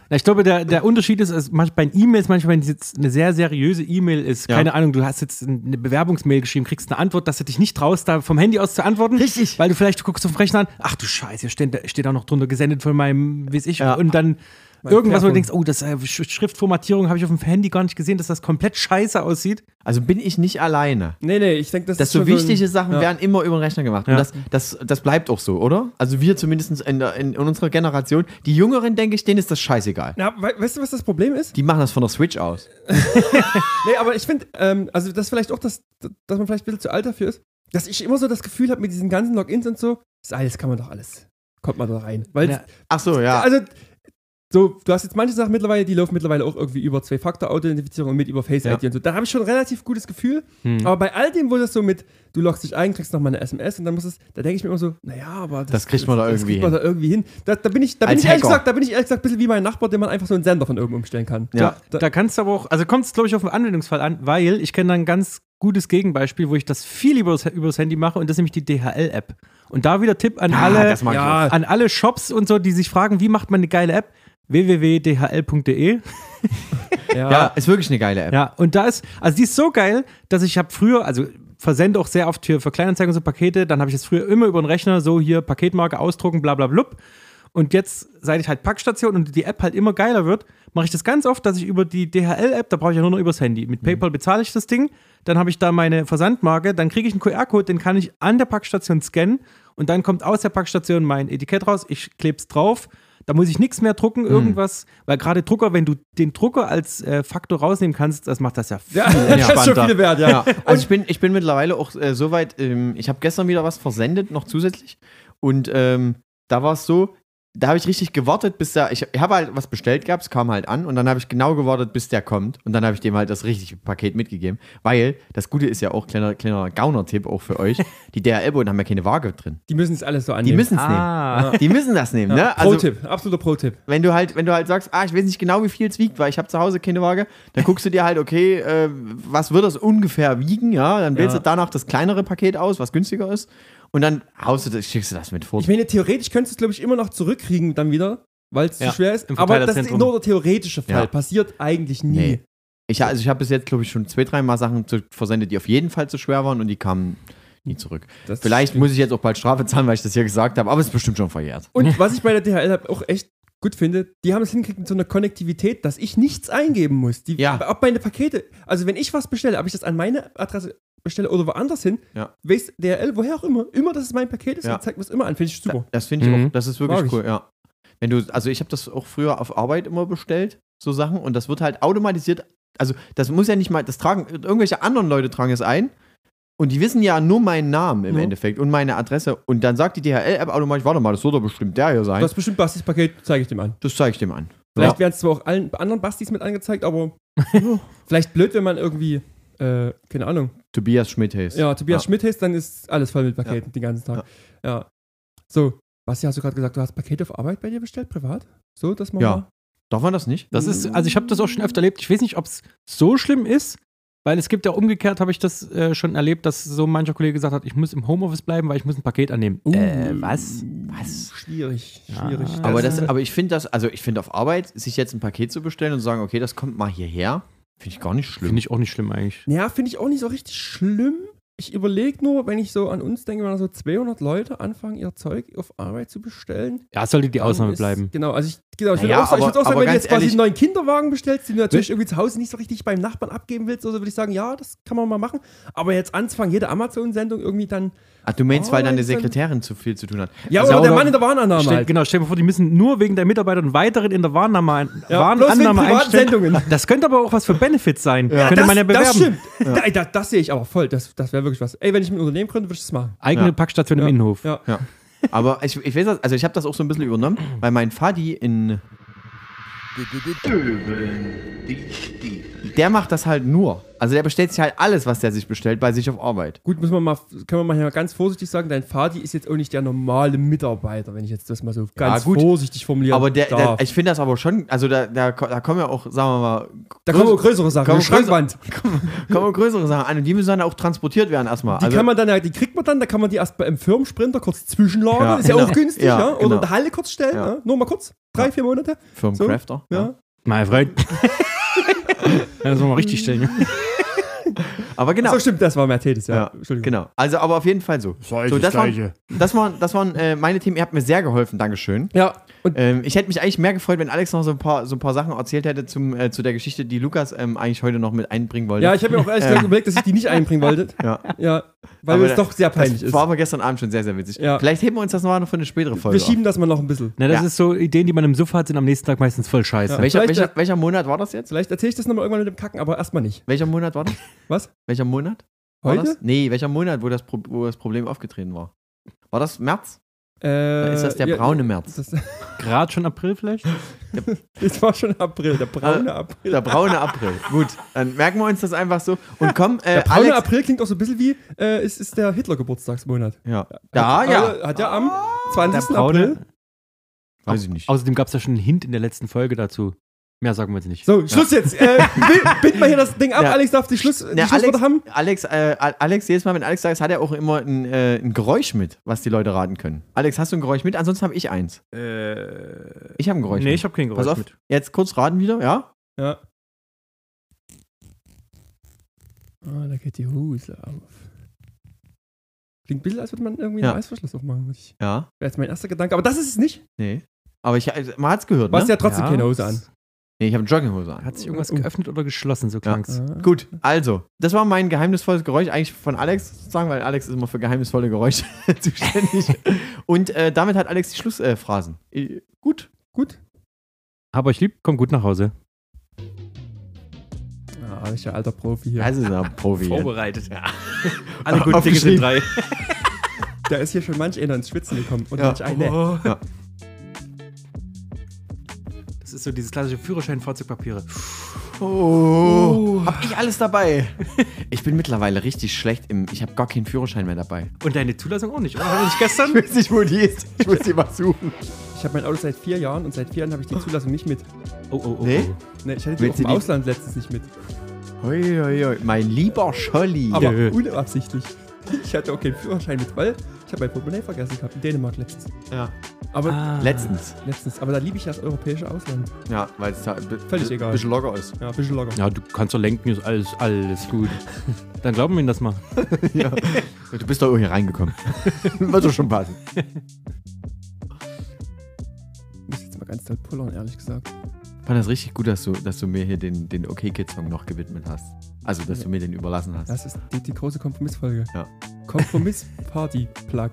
Na, ich glaube, der, der Unterschied ist, manch- bei E-Mails manchmal, wenn es jetzt eine sehr seriöse E-Mail ist, Ja. keine Ahnung, du hast jetzt eine Bewerbungsmail geschrieben, kriegst eine Antwort, dass du dich nicht traust, da vom Handy aus zu antworten. Richtig. Weil du vielleicht du guckst auf den Rechner an, ach du Scheiße, hier steht, da steht auch noch drunter gesendet von meinem, weiß ich, Ja. und dann irgendwas, wo du denkst, oh, das äh, Sch- Schriftformatierung habe ich auf dem Handy gar nicht gesehen, dass das komplett scheiße aussieht. Also bin ich nicht alleine. Nee, nee, ich denke, das, Dass ist so schon wichtige ein- Sachen ja. werden immer über den Rechner gemacht. Und Ja. das, das, das bleibt auch so, oder? Also wir zumindest in, der, in, in unserer Generation. Die Jüngeren, denke ich, denen ist das scheißegal. Ja, we weißt du, was das Problem ist? Die machen das von der Switch aus. (laughs) Nee, aber ich finde, ähm, also das ist vielleicht auch, das, dass man vielleicht ein bisschen zu alt dafür ist, dass ich immer so das Gefühl habe, mit diesen ganzen Logins und so, das alles kann man doch alles. Kommt man da rein. Weil, Ja. Ach so, ja. also, so, du hast jetzt manche Sachen mittlerweile, die laufen mittlerweile auch irgendwie über Zwei-Faktor-Authentifizierung und mit über Face-ID Ja. und so. Da habe ich schon ein relativ gutes Gefühl. Hm. Aber bei all dem, wo das so mit, du loggst dich ein, kriegst nochmal eine SMS und dann muss es, da denke ich mir immer so, naja, aber das, Das kriegt man da das irgendwie kriegt man da irgendwie hin. Da, da bin ich, da bin ich ehrlich Hacker. gesagt, da bin ich ehrlich gesagt ein bisschen wie mein Nachbar, dem man einfach so einen Sender von oben umstellen kann. Ja. da, Da kannst du aber auch, also kommt es, glaube ich, auf den Anwendungsfall an, weil ich kenne da einen ganz gutes Gegenbeispiel, wo ich das viel übers, übers Handy mache und das ist nämlich die DHL-App. Und da wieder Tipp an Ah, alle, das Ja, an alle Shops und so, die sich fragen, wie macht man eine geile App? www.dhl.de. (laughs) ja. Ja, ist wirklich eine geile App. Ja, und da ist, also die ist so geil, dass ich habe früher, also versende auch sehr oft hier für Kleinanzeigen so Pakete, dann habe ich es früher immer über den Rechner, so hier Paketmarke ausdrucken, bla bla blub. Und jetzt, seit ich halt Packstation und die App halt immer geiler wird, mache ich das ganz oft, dass ich über die DHL-App, da brauche ich ja nur noch übers Handy. Mit PayPal bezahle ich das Ding, dann habe ich da meine Versandmarke, dann kriege ich einen QR-Code, den kann ich an der Packstation scannen und dann kommt aus der Packstation mein Etikett raus, ich klebe es drauf. Da muss ich nichts mehr drucken, irgendwas, weil gerade Drucker, wenn du den Drucker als äh, Faktor rausnehmen kannst, das macht das ja viel Ja, (laughs) das ist schon entspannter. viel wert, ja. Ja, also ich bin, ich bin mittlerweile auch äh, so weit, ähm, ich habe gestern wieder was versendet, noch zusätzlich. Und ähm, da war es so, da habe ich richtig gewartet, bis der, ich, ich habe halt was bestellt gehabt, es kam halt an und dann habe ich genau gewartet, bis der kommt. Und dann habe ich dem halt das richtige Paket mitgegeben. Weil das Gute ist ja auch, kleiner, kleiner Gauner-Tipp auch für euch, (laughs) die DHL-Boden haben ja keine Waage drin. Die müssen es alles so Die annehmen. müssen es Ah. nehmen. (laughs) Die müssen das nehmen, ne? Pro-Tipp, absoluter Pro-Tipp. wenn du halt, wenn du halt sagst, ah, ich weiß nicht genau, wie viel es wiegt, weil ich habe zu Hause keine Waage, dann guckst du dir halt, okay, äh, was wird das ungefähr wiegen, ja? Dann wählst Ja. du danach das kleinere Paket aus, was günstiger ist. Und dann haust du das, schickst du das mit vor. Ich meine, theoretisch könntest du es, glaube ich, immer noch zurückkriegen dann wieder, weil es Ja, zu schwer ist. Aber das ist nur der theoretische Fall. Ja. Passiert eigentlich nie. Nee. Ich, also ich habe bis jetzt, glaube ich, schon zwei, dreimal Sachen zu, versendet, die auf jeden Fall zu schwer waren und die kamen nie zurück. Das Vielleicht stimmt. muss ich jetzt auch bald Strafe zahlen, weil ich das hier gesagt habe, aber es ist bestimmt schon verjährt. Und was ich bei der DHL auch echt gut finde, die haben es hingekriegt mit so einer Konnektivität, dass ich nichts eingeben muss. Die, Ja. Ob meine Pakete, also wenn ich was bestelle, ob ich das an meine Adresse bestelle oder woanders hin, Ja. weiß DHL, woher auch immer, immer, dass es mein Paket ist Ja. zeigt mir es immer an. Finde ich super. Das finde ich Mhm. auch, das ist wirklich Mag ich. cool, ja. Wenn du, also ich habe das auch früher auf Arbeit immer bestellt, so Sachen, und das wird halt automatisiert, also das muss ja nicht mal, das tragen, irgendwelche anderen Leute tragen es ein und die wissen ja nur meinen Namen im Ja. Endeffekt und meine Adresse und dann sagt die DHL-App automatisch, warte mal, das wird doch bestimmt der hier sein. Das ist bestimmt Bastis Paket, zeige ich dem an. Das zeige ich dem an. Vielleicht Ja. werden es zwar auch allen anderen Bastis mit angezeigt, aber (laughs) vielleicht blöd, wenn man irgendwie, äh, keine Ahnung, Tobias Schmidt heißt. ja, Tobias Ja. Schmidt heißt, dann ist alles voll mit Paketen den ganzen Tag. Ja. So, Basti, hast du gerade gesagt, du hast Pakete auf Arbeit bei dir bestellt, privat? So, dass man Ja. mal- Darf man das nicht? Das ist, also ich habe das auch schon öfter erlebt. Ich weiß nicht, ob es so schlimm ist, weil es gibt ja umgekehrt, habe ich das äh, schon erlebt, dass so mancher Kollege gesagt hat, ich muss im Homeoffice bleiben, weil ich muss ein Paket annehmen. Uh, äh, was? Was? Schwierig, Ja. schwierig. Aber, Das- das, aber ich finde das, also ich finde auf Arbeit, sich jetzt ein Paket zu bestellen und sagen, okay, das kommt mal hierher, finde ich gar nicht schlimm. Finde ich auch nicht schlimm eigentlich. Ja, finde ich auch nicht so richtig schlimm. Ich überlege nur, wenn ich so an uns denke, wenn da so 200 Leute anfangen, ihr Zeug auf Arbeit zu bestellen. Ja, sollte die Ausnahme ist- bleiben. Genau, also ich, genau, ich würde Naja, auch, sagen- ich aber- würd auch sagen, aber wenn du jetzt quasi ehrlich- einen neuen Kinderwagen bestellst, den du natürlich irgendwie zu Hause nicht so richtig beim Nachbarn abgeben willst, oder so, würde ich sagen, ja, das kann man mal machen. Aber jetzt anzufangen, jede Amazon-Sendung irgendwie dann. Ach, du meinst, weil dann eine Arbeit dann- Sekretärin zu viel zu tun hat. Ja, Also, oder der oder- Mann in der Warenannahme Stell, halt. Genau, stell dir vor, die müssen nur wegen der Mitarbeiter einen weiteren in der Warnannahme, Ja, Warnannahme einstellen. Sendungen. Das könnte aber auch was für Benefits sein. Könnte das, man ja bewerben. das stimmt. Da, das, das sehe ich aber voll. Das, das wäre wirklich was. Ey, wenn ich ein Unternehmen gründe, würde ich das machen. Eigene Ja. Packstation Ja. im Innenhof. Ja. Ja. Aber ich, ich weiß das, also ich habe das auch so ein bisschen übernommen, weil mein Vati in. Der macht das halt nur. Also der bestellt sich halt alles, was der sich bestellt, bei sich auf Arbeit. Gut, muss man mal, können wir mal hier ganz vorsichtig sagen, dein Vati ist jetzt auch nicht der normale Mitarbeiter, wenn ich jetzt das mal so ganz gut. vorsichtig formulieren Aber der, der ich finde das aber schon, also da, da, da kommen ja auch, sagen wir mal, da kommen auch größere Sachen, kommen Schrankwand. (laughs) kommen auch größere Sachen an und die müssen dann auch transportiert werden erstmal. Die Also, kann man dann, ja- die kriegt man dann, da kann man die erst beim Firmensprinter kurz zwischenlagern, Ja, ist ja genau. auch günstig, Ja, ja. Oder genau. in der Halle kurz stellen, Ja. ja. nur mal kurz, drei, Ja. vier Monate. Firmencrafter. Ja. Mein Freund. (laughs) ja, das wollen wir richtig stellen. (laughs) Aber genau. So stimmt, das war Mercedes, ja. Ja, Entschuldigung. Genau. Also, aber auf jeden Fall so. so das, waren, das, waren, das waren äh, meine Themen. Ihr habt mir sehr geholfen. Dankeschön. Ja, und Ähm, ich hätte mich eigentlich mehr gefreut, wenn Alex noch so ein paar, so ein paar Sachen erzählt hätte zum, äh, zu der Geschichte, die Lukas ähm, eigentlich heute noch mit einbringen wollte. ja, ich habe mir auch ehrlich gesagt überlegt, dass ich die nicht einbringen wollte. (laughs) Ja. Ja, weil Aber es da- doch sehr peinlich das ist. war aber gestern Abend schon sehr, sehr witzig. Ja. Vielleicht heben wir uns das noch mal für eine spätere Folge. Wir schieben das mal noch ein bisschen. Na, das Ja. ist so, Ideen, die man im Suff hat, sind am nächsten Tag meistens voll scheiße. Ja. auf. welcher, Vielleicht- welcher, welcher Monat war das jetzt? Vielleicht erzähle ich das nochmal irgendwann mit dem Kacken, aber erstmal nicht. Welcher Monat war das? (laughs) Was? Welcher Monat? War Heute? Das? Nee, welcher Monat, wo das, Pro wo das Problem aufgetreten war? War das März? Äh, Dann ist das der ja, braune März. Gerade schon April vielleicht? das (laughs) war schon April, der braune April. Der braune April. (laughs) Gut, dann merken wir uns das einfach so. Und komm, äh, Der braune Alex. April klingt auch so ein bisschen wie, äh, ist, ist der Hitler-Geburtstagsmonat. Ja. Da, hat, ja. Hat ja am 20. Der braune. April. Weiß ich nicht. Außerdem gab es ja schon einen Hint in der letzten Folge dazu. Mehr sagen wir jetzt nicht. So, Schluss jetzt. Äh, bind- mal hier das Ding ab. Ja. Alex darf die, Schluss, die Ja, Schlussworte Alex, haben. Alex, äh, Alex, jedes Mal, wenn Alex sagt, hat er auch immer ein, äh, ein Geräusch mit, was die Leute raten können. Alex, hast du ein Geräusch mit? Ansonsten habe ich eins. Äh, Ich habe ein Geräusch nee, mit. ich habe kein Pass Geräusch auf, mit. jetzt kurz raten wieder, ja? Ja. Ah, da geht die Hose auf. Klingt ein bisschen, als würde man irgendwie Ja. einen Reißverschluss aufmachen. ich- Ja. Wäre jetzt mein erster Gedanke. Aber das ist es nicht. Nee. Aber ich, also, man hat es gehört, Du hast ne? ja trotzdem keine Hose an. Nee, ich habe Jogginghose an. Hat sich irgendwas geöffnet oder geschlossen, so klang's. Ah. Gut, also, das war mein geheimnisvolles Geräusch, eigentlich von Alex sozusagen, weil Alex ist immer für geheimnisvolle Geräusche (laughs) zuständig. Und äh, damit hat Alex die Schlussphrasen. Äh, gut. Gut. Hab euch lieb, komm gut nach Hause. Ah, ich ja alter Profi hier. Das ist ein Profi. Vorbereitet. Ja. (laughs) Alle guten Dinge sind drei. (laughs) Da ist hier schon manch einer ins Schwitzen gekommen. Und Ja. manch eine. Oh. Ja. Ist so dieses klassische Führerschein-Fahrzeugpapiere. Oh, hab ich alles dabei. (laughs) Ich bin mittlerweile richtig schlecht im. Ich habe gar keinen Führerschein mehr dabei. Und deine Zulassung auch nicht, oder? Haben wir nicht gestern? (laughs) Ich weiß nicht, wo die ist. Ich muss die mal suchen. Ich habe mein Auto seit vier Jahren und seit vier Jahren habe ich die Zulassung nicht mit. Oh, oh, oh. Nee? oh. Ne, ich hatte die auch im die- Ausland letztens nicht mit. Hoi, hoi, hoi. Mein lieber Scholli. Aber Ja. unabsichtlich. Ich hatte auch keinen Führerschein mit, weil ich habe mein Portemonnaie vergessen gehabt in Dänemark letztens. ja. Aber Ah. Letztens. letztens. Aber da liebe ich das europäische Ausland. Ja, weil es da Völlig egal. bisschen locker ist. Ja, ein bisschen locker. Ja, du kannst doch lenken, ist alles, alles gut. (laughs) Dann glauben wir ihnen das mal. (laughs) ja. Du bist doch hier reingekommen. (laughs) Wird doch schon passen. Ich muss jetzt mal ganz doll pullern, ehrlich gesagt. Ich fand das richtig gut, dass du, dass du mir hier den, den OK Kid Song noch gewidmet hast. Also, dass du mir den überlassen hast. Das ist die, die große Kompromissfolge. Ja. Kompromiss-Party-Plug.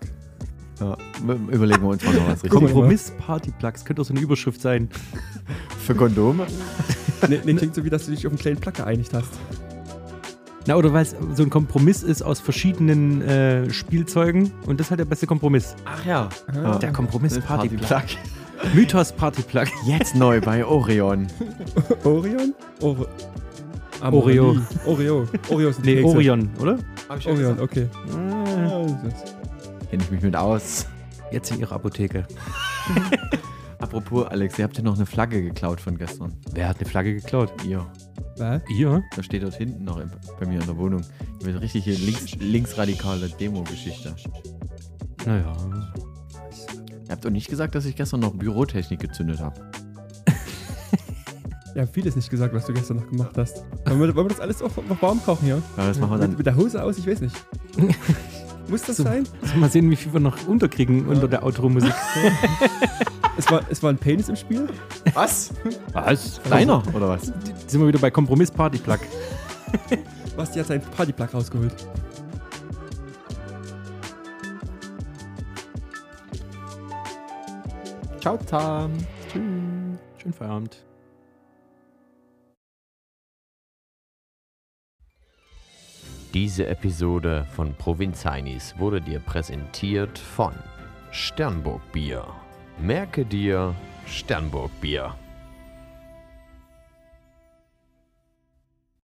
Ja. Überlegen wir uns mal noch was richtig. Mal. Kompromiss-Partyplugs, könnte auch so eine Überschrift sein. Für Kondome? (laughs) Nee, nee, klingt so wie, dass du dich auf einen kleinen Plug geeinigt hast. Na, oder weil es so ein Kompromiss ist aus verschiedenen äh, Spielzeugen und das ist halt der beste Kompromiss. Ach ja. Ah. Der Kompromiss-Partyplug. Partyplug. Mythos-Partyplug. (laughs) Jetzt neu bei Orion. (laughs) Orion? Or Oreo. Oreo. Oreo sind Nee. Orion, oder? Orion, okay. Ah, Kenne ich mich mit aus. Jetzt in ihrer Apotheke. (laughs) Apropos, Alex, ihr habt ja noch eine Flagge geklaut von gestern. Wer hat eine Flagge geklaut? Ihr. Was? Ihr? Da steht dort hinten noch bei mir in der Wohnung. Eine richtige links, linksradikale Demo-Geschichte. Naja. Ihr habt doch nicht gesagt, dass ich gestern noch Bürotechnik gezündet habe. Wir (laughs) haben vieles nicht gesagt, was du gestern noch gemacht hast. Wollen wir, wollen wir das alles auch noch warm kochen hier? Ja, das machen wir Mit, dann. mit der Hose aus? Ich weiß nicht. (laughs) Muss das So. sein? Also mal sehen, wie viel wir noch unterkriegen unter der Outro-Musik. (laughs) Es war, es war ein Penis im Spiel? Was? Was? Deiner, oder was? Sind wir wieder bei Kompromiss-Partyplug. (laughs) Basti hat seinen Partyplug rausgeholt. Ciao, Tam. Tschüss. Schönen Feierabend. Diese Episode von Provinz Heinis wurde dir präsentiert von Sternburg Bier. Merke dir Sternburg Bier.